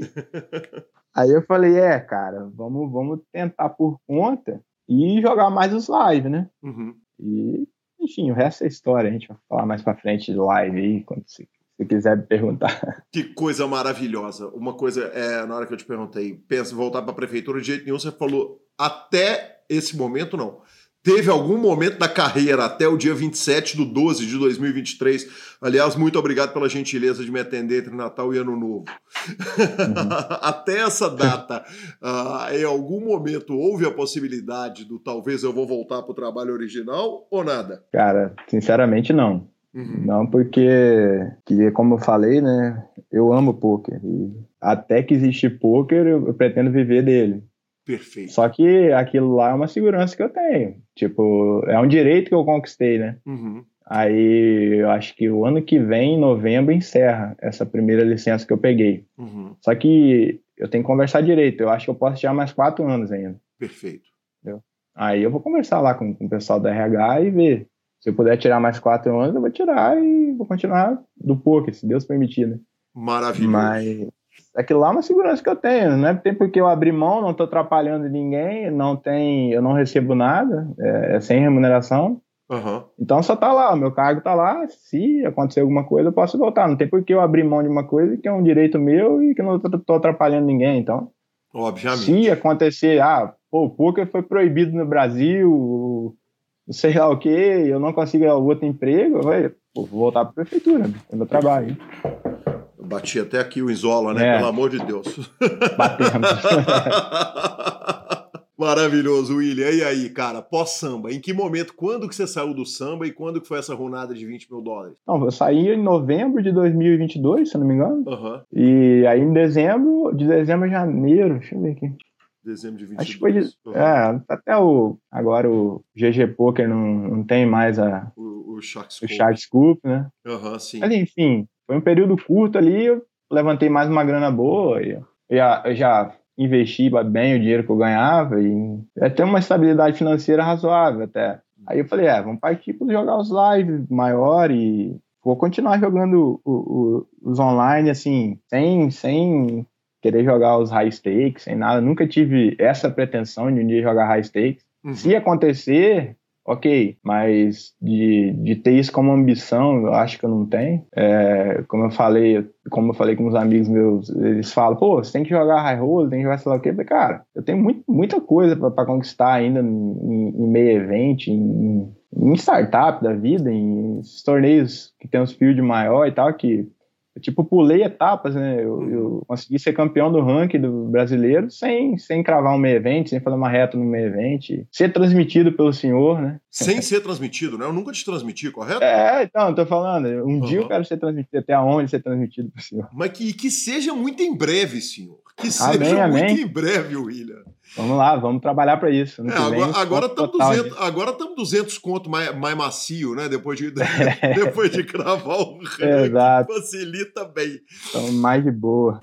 S4: aí eu falei, é, cara, vamos, vamos tentar por conta e jogar mais os live, né?
S1: Uhum.
S4: E, enfim, o resto é história. A gente vai falar mais pra frente de live aí, quando você se quiser me perguntar.
S1: Que coisa maravilhosa. Uma coisa, é, na hora que eu te perguntei, pensa em voltar para a prefeitura, de jeito nenhum, você falou até esse momento não. Teve algum momento da carreira, até o dia 27 do 12 de 2023. Aliás, muito obrigado pela gentileza de me atender entre Natal e Ano Novo. Uhum. até essa data, uh, em algum momento houve a possibilidade do talvez eu vou voltar para o trabalho original ou nada?
S4: Cara, sinceramente não. Uhum. Não, porque, que, como eu falei, né? Eu amo poker. E até que existe poker, eu, eu pretendo viver dele.
S1: Perfeito.
S4: Só que aquilo lá é uma segurança que eu tenho. Tipo, é um direito que eu conquistei, né?
S1: Uhum.
S4: Aí eu acho que o ano que vem, em novembro, encerra essa primeira licença que eu peguei.
S1: Uhum.
S4: Só que eu tenho que conversar direito. Eu acho que eu posso tirar mais quatro anos ainda.
S1: Perfeito.
S4: Entendeu? Aí eu vou conversar lá com, com o pessoal da RH e ver se eu puder tirar mais quatro anos, eu vou tirar e vou continuar do poker, se Deus permitir, né?
S1: Maravilhoso.
S4: Mas aquilo lá é uma segurança que eu tenho, não é tem porque eu abri mão, não estou atrapalhando ninguém, não tem, eu não recebo nada, é, é sem remuneração.
S1: Uhum.
S4: Então só tá lá, o meu cargo tá lá. Se acontecer alguma coisa, eu posso voltar. Não tem por que eu abrir mão de uma coisa que é um direito meu e que não tô, atrapalhando ninguém. Então,
S1: obviamente.
S4: Se acontecer, ah, pô, o poker foi proibido no Brasil, sei lá o que, eu não consigo outro emprego, vai, vou voltar para a prefeitura, é meu trabalho.
S1: Eu bati até aqui o Isola, né? É. Pelo amor de Deus.
S4: Batemos.
S1: Maravilhoso, William. E aí, cara, pós-samba, em que momento, quando que você saiu do samba e quando que foi essa runada de 20 mil dólares?
S4: Não, eu saí em novembro de 2022, se não me engano.
S1: Uhum.
S4: E aí em dezembro, de dezembro a janeiro, deixa eu ver aqui.
S1: Dezembro de 22.
S4: Acho que foi de, uhum. é, até o agora o GG Poker não, não tem mais a
S1: o, o Shark
S4: Scoop, o Shark Scoop né?
S1: Uhum, sim.
S4: Mas enfim, foi um período curto ali, eu levantei mais uma grana boa e eu já, eu já investi bem o dinheiro que eu ganhava e até uma estabilidade financeira razoável até. Aí eu falei, é, vamos partir para jogar os lives maior e vou continuar jogando o, o, os online assim, sem, sem querer jogar os high stakes, sem nada. Nunca tive essa pretensão de um dia jogar high stakes. Uhum. Se acontecer, ok, mas de, de ter isso como ambição, eu acho que eu não tenho. É, como eu falei, como eu falei com os amigos meus, eles falam, pô, você tem que jogar high roll, tem que jogar sei lá o quê. Eu falei, cara, eu tenho muito, muita coisa para conquistar ainda em, em meio evento, em, em startup da vida, em torneios que tem uns field maior e tal, que eu, tipo, pulei etapas, né? Eu, eu, consegui ser campeão do ranking do brasileiro sem, sem cravar um meio evento, sem fazer uma reta no meio evento, ser transmitido pelo senhor, né?
S1: Sem ser transmitido, né? Eu nunca te transmiti, correto?
S4: É, então, eu tô falando, um uhum. dia eu quero ser transmitido, até onde ser transmitido pro senhor.
S1: Mas que, que seja muito em breve, senhor. Que seja
S4: amém,
S1: muito em breve, William.
S4: Vamos lá, vamos trabalhar para isso.
S1: É, agora estamos 200, agora 200 conto mais, mais macio, né? Depois de, é. depois de cravar o ranking,
S4: Exato.
S1: facilita bem.
S4: Então, mais de boa.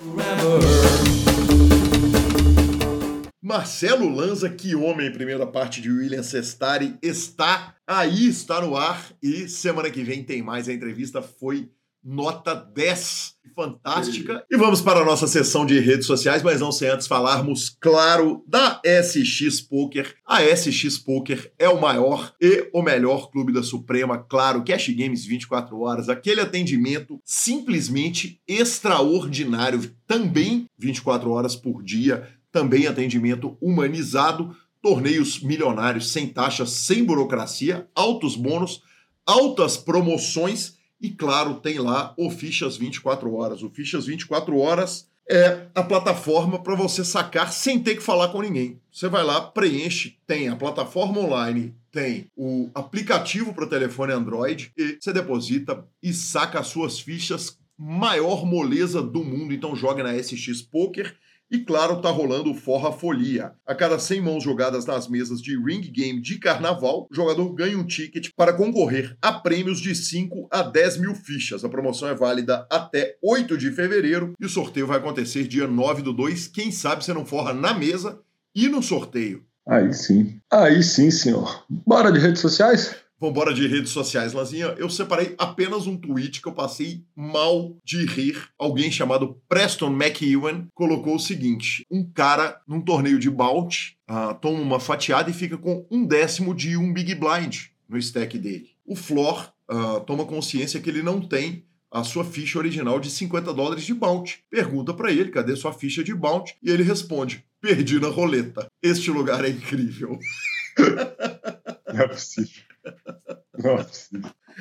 S1: Marcelo Lanza, que homem, primeira parte de William Sestari, está aí, está no ar e semana que vem tem mais. A entrevista foi nota 10. Fantástica. E vamos para a nossa sessão de redes sociais, mas não sem antes falarmos, claro, da SX Poker. A SX Poker é o maior e o melhor clube da Suprema, claro, Cash Games 24 horas, aquele atendimento simplesmente extraordinário, também 24 horas por dia, também atendimento humanizado, torneios milionários sem taxas, sem burocracia, altos bônus, altas promoções e claro, tem lá o Fichas 24 Horas. O Fichas 24 Horas é a plataforma para você sacar sem ter que falar com ninguém. Você vai lá, preenche, tem a plataforma online, tem o aplicativo para telefone Android e você deposita e saca as suas fichas maior moleza do mundo. Então joga na SX Poker e claro, tá rolando o Forra Folia. A cada 100 mãos jogadas nas mesas de ring game de carnaval, o jogador ganha um ticket para concorrer a prêmios de 5 a 10 mil fichas. A promoção é válida até 8 de fevereiro e o sorteio vai acontecer dia 9 do 2. Quem sabe você não forra na mesa e no sorteio.
S2: Aí sim. Aí sim, senhor. Bora de redes sociais?
S1: Vambora de redes sociais, Lazinha. Eu separei apenas um tweet que eu passei mal de rir. Alguém chamado Preston McEwen colocou o seguinte: um cara num torneio de bout uh, toma uma fatiada e fica com um décimo de um big blind no stack dele. O Flor uh, toma consciência que ele não tem a sua ficha original de 50 dólares de bounty. Pergunta para ele, cadê sua ficha de bounty? E ele responde, perdi na roleta. Este lugar é incrível.
S2: Não é possível. Não é.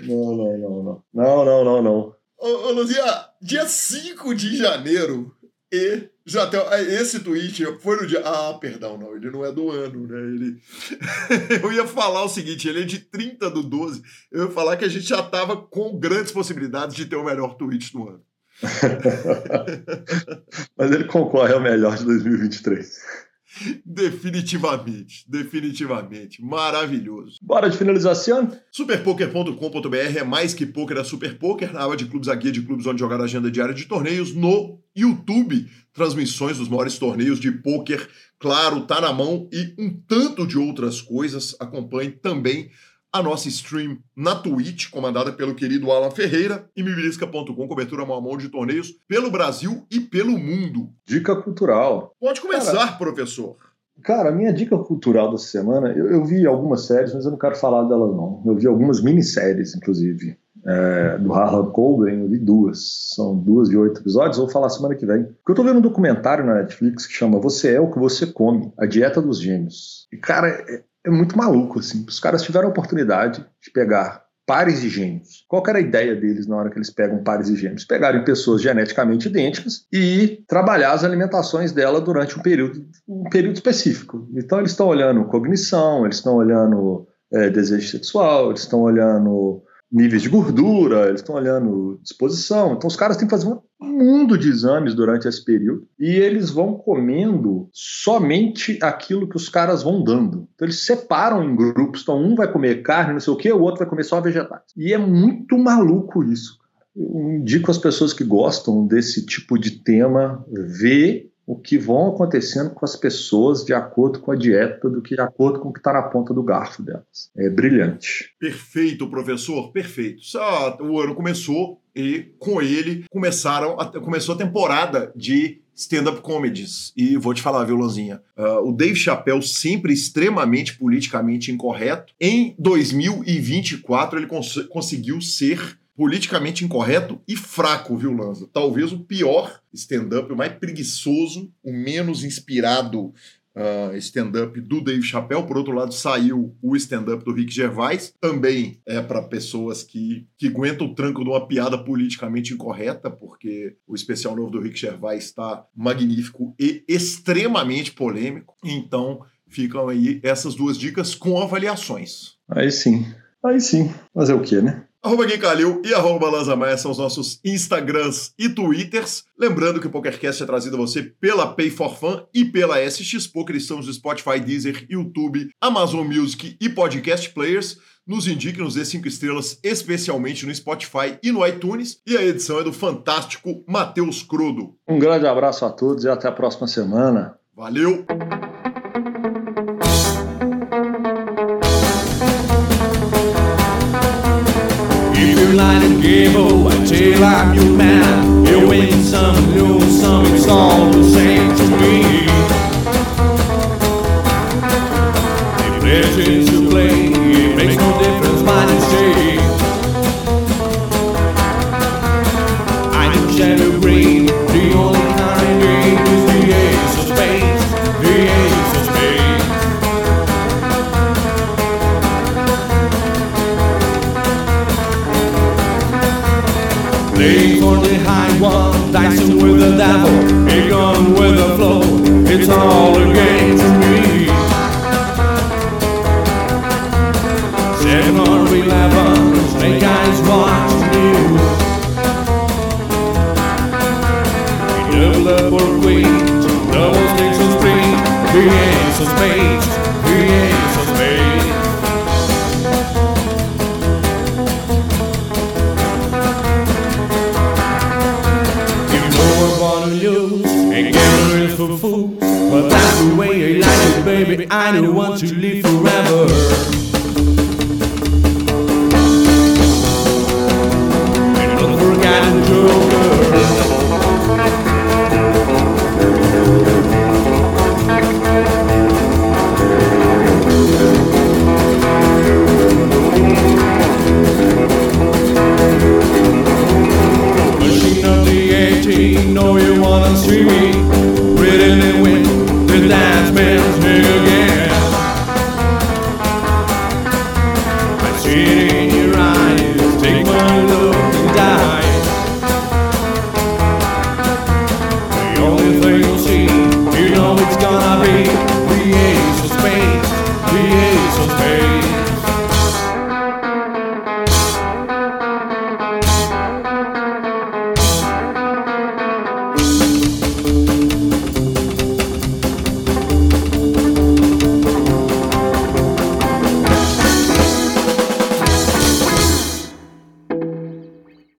S2: Não, não, não, não. Não, não, não, não.
S1: Ô, ô Luzia, dia 5 de janeiro e já tem esse tweet foi no dia. Ah, perdão, não, ele não é do ano, né? Ele Eu ia falar o seguinte, ele é de 30 do 12. Eu ia falar que a gente já tava com grandes possibilidades de ter o melhor tweet do ano.
S2: Mas ele concorre ao melhor de 2023.
S1: Definitivamente, definitivamente. Maravilhoso.
S2: Bora de finalização?
S1: Superpoker.com.br é mais que poker, é Super Poker, na aba de clubes, a guia de clubes onde jogar a agenda diária de torneios no YouTube. Transmissões dos maiores torneios de poker, claro, tá na mão e um tanto de outras coisas. Acompanhe também a nossa stream na Twitch, comandada pelo querido Alan Ferreira, e mibilisca.com, cobertura mão a mão de torneios pelo Brasil e pelo mundo.
S2: Dica cultural.
S1: Pode começar, cara, professor.
S2: Cara, a minha dica cultural dessa semana, eu, eu, vi algumas séries, mas eu não quero falar delas não. Eu vi algumas minisséries, inclusive, é, do Harlan Coben, eu vi duas. São duas de oito episódios, vou falar semana que vem. Porque eu tô vendo um documentário na Netflix que chama Você é o que você come, a dieta dos gêmeos. E, cara, é, muito maluco, assim. Os caras tiveram a oportunidade de pegar pares de gêmeos. Qual era a ideia deles na hora que eles pegam pares de gêmeos? Pegarem pessoas geneticamente idênticas e trabalhar as alimentações dela durante um período, um período específico. Então eles estão olhando cognição, eles estão olhando é, desejo sexual, eles estão olhando níveis de gordura, eles estão olhando disposição. Então os caras têm que fazer um mundo de exames durante esse período e eles vão comendo somente aquilo que os caras vão dando. Então eles separam em grupos, então um vai comer carne, não sei o que, o outro vai comer só vegetais. E é muito maluco isso. Eu indico às pessoas que gostam desse tipo de tema ver o que vão acontecendo com as pessoas de acordo com a dieta do que de acordo com o que está na ponta do garfo delas. É brilhante.
S1: Perfeito, professor, perfeito. Só, o ano começou e com ele começaram a, começou a temporada de stand-up comedies. E vou te falar, viu, Lanzinha? Uh, o Dave Chappelle, sempre extremamente politicamente incorreto, em 2024 ele cons conseguiu ser politicamente incorreto e fraco, viu, Lanza? Talvez o pior stand-up, o mais preguiçoso, o menos inspirado uh, stand-up do Dave Chappelle. Por outro lado, saiu o stand-up do Rick Gervais. Também é para pessoas que, que aguentam o tranco de uma piada politicamente incorreta, porque o especial novo do Rick Gervais está magnífico e extremamente polêmico. Então, ficam aí essas duas dicas com avaliações.
S2: Aí sim. Aí sim. Fazer o quê, né?
S1: Arroba Gui Calil e arroba Lanza Maia são os nossos Instagrams e Twitters. Lembrando que o PokerCast é trazido a você pela Pay for Fun e pela SX Poker. Estamos no Spotify, Deezer, YouTube, Amazon Music e Podcast Players. Nos indique, nos dê cinco estrelas, especialmente no Spotify e no iTunes. E a edição é do fantástico Matheus Crudo.
S2: Um grande abraço a todos e até a próxima semana.
S1: Valeu!
S5: Line and give I tell I'm your man. You win some, lose some, it's all the same to me. dancing with the devil, with the flow. It's all against me. Seven or eleven, snake eyes watch you. We double up or queen, double sticks and three. Three aces, spades, three aces. for fools. But that's the way you like it, baby. I don't want to live forever. know you wanna see me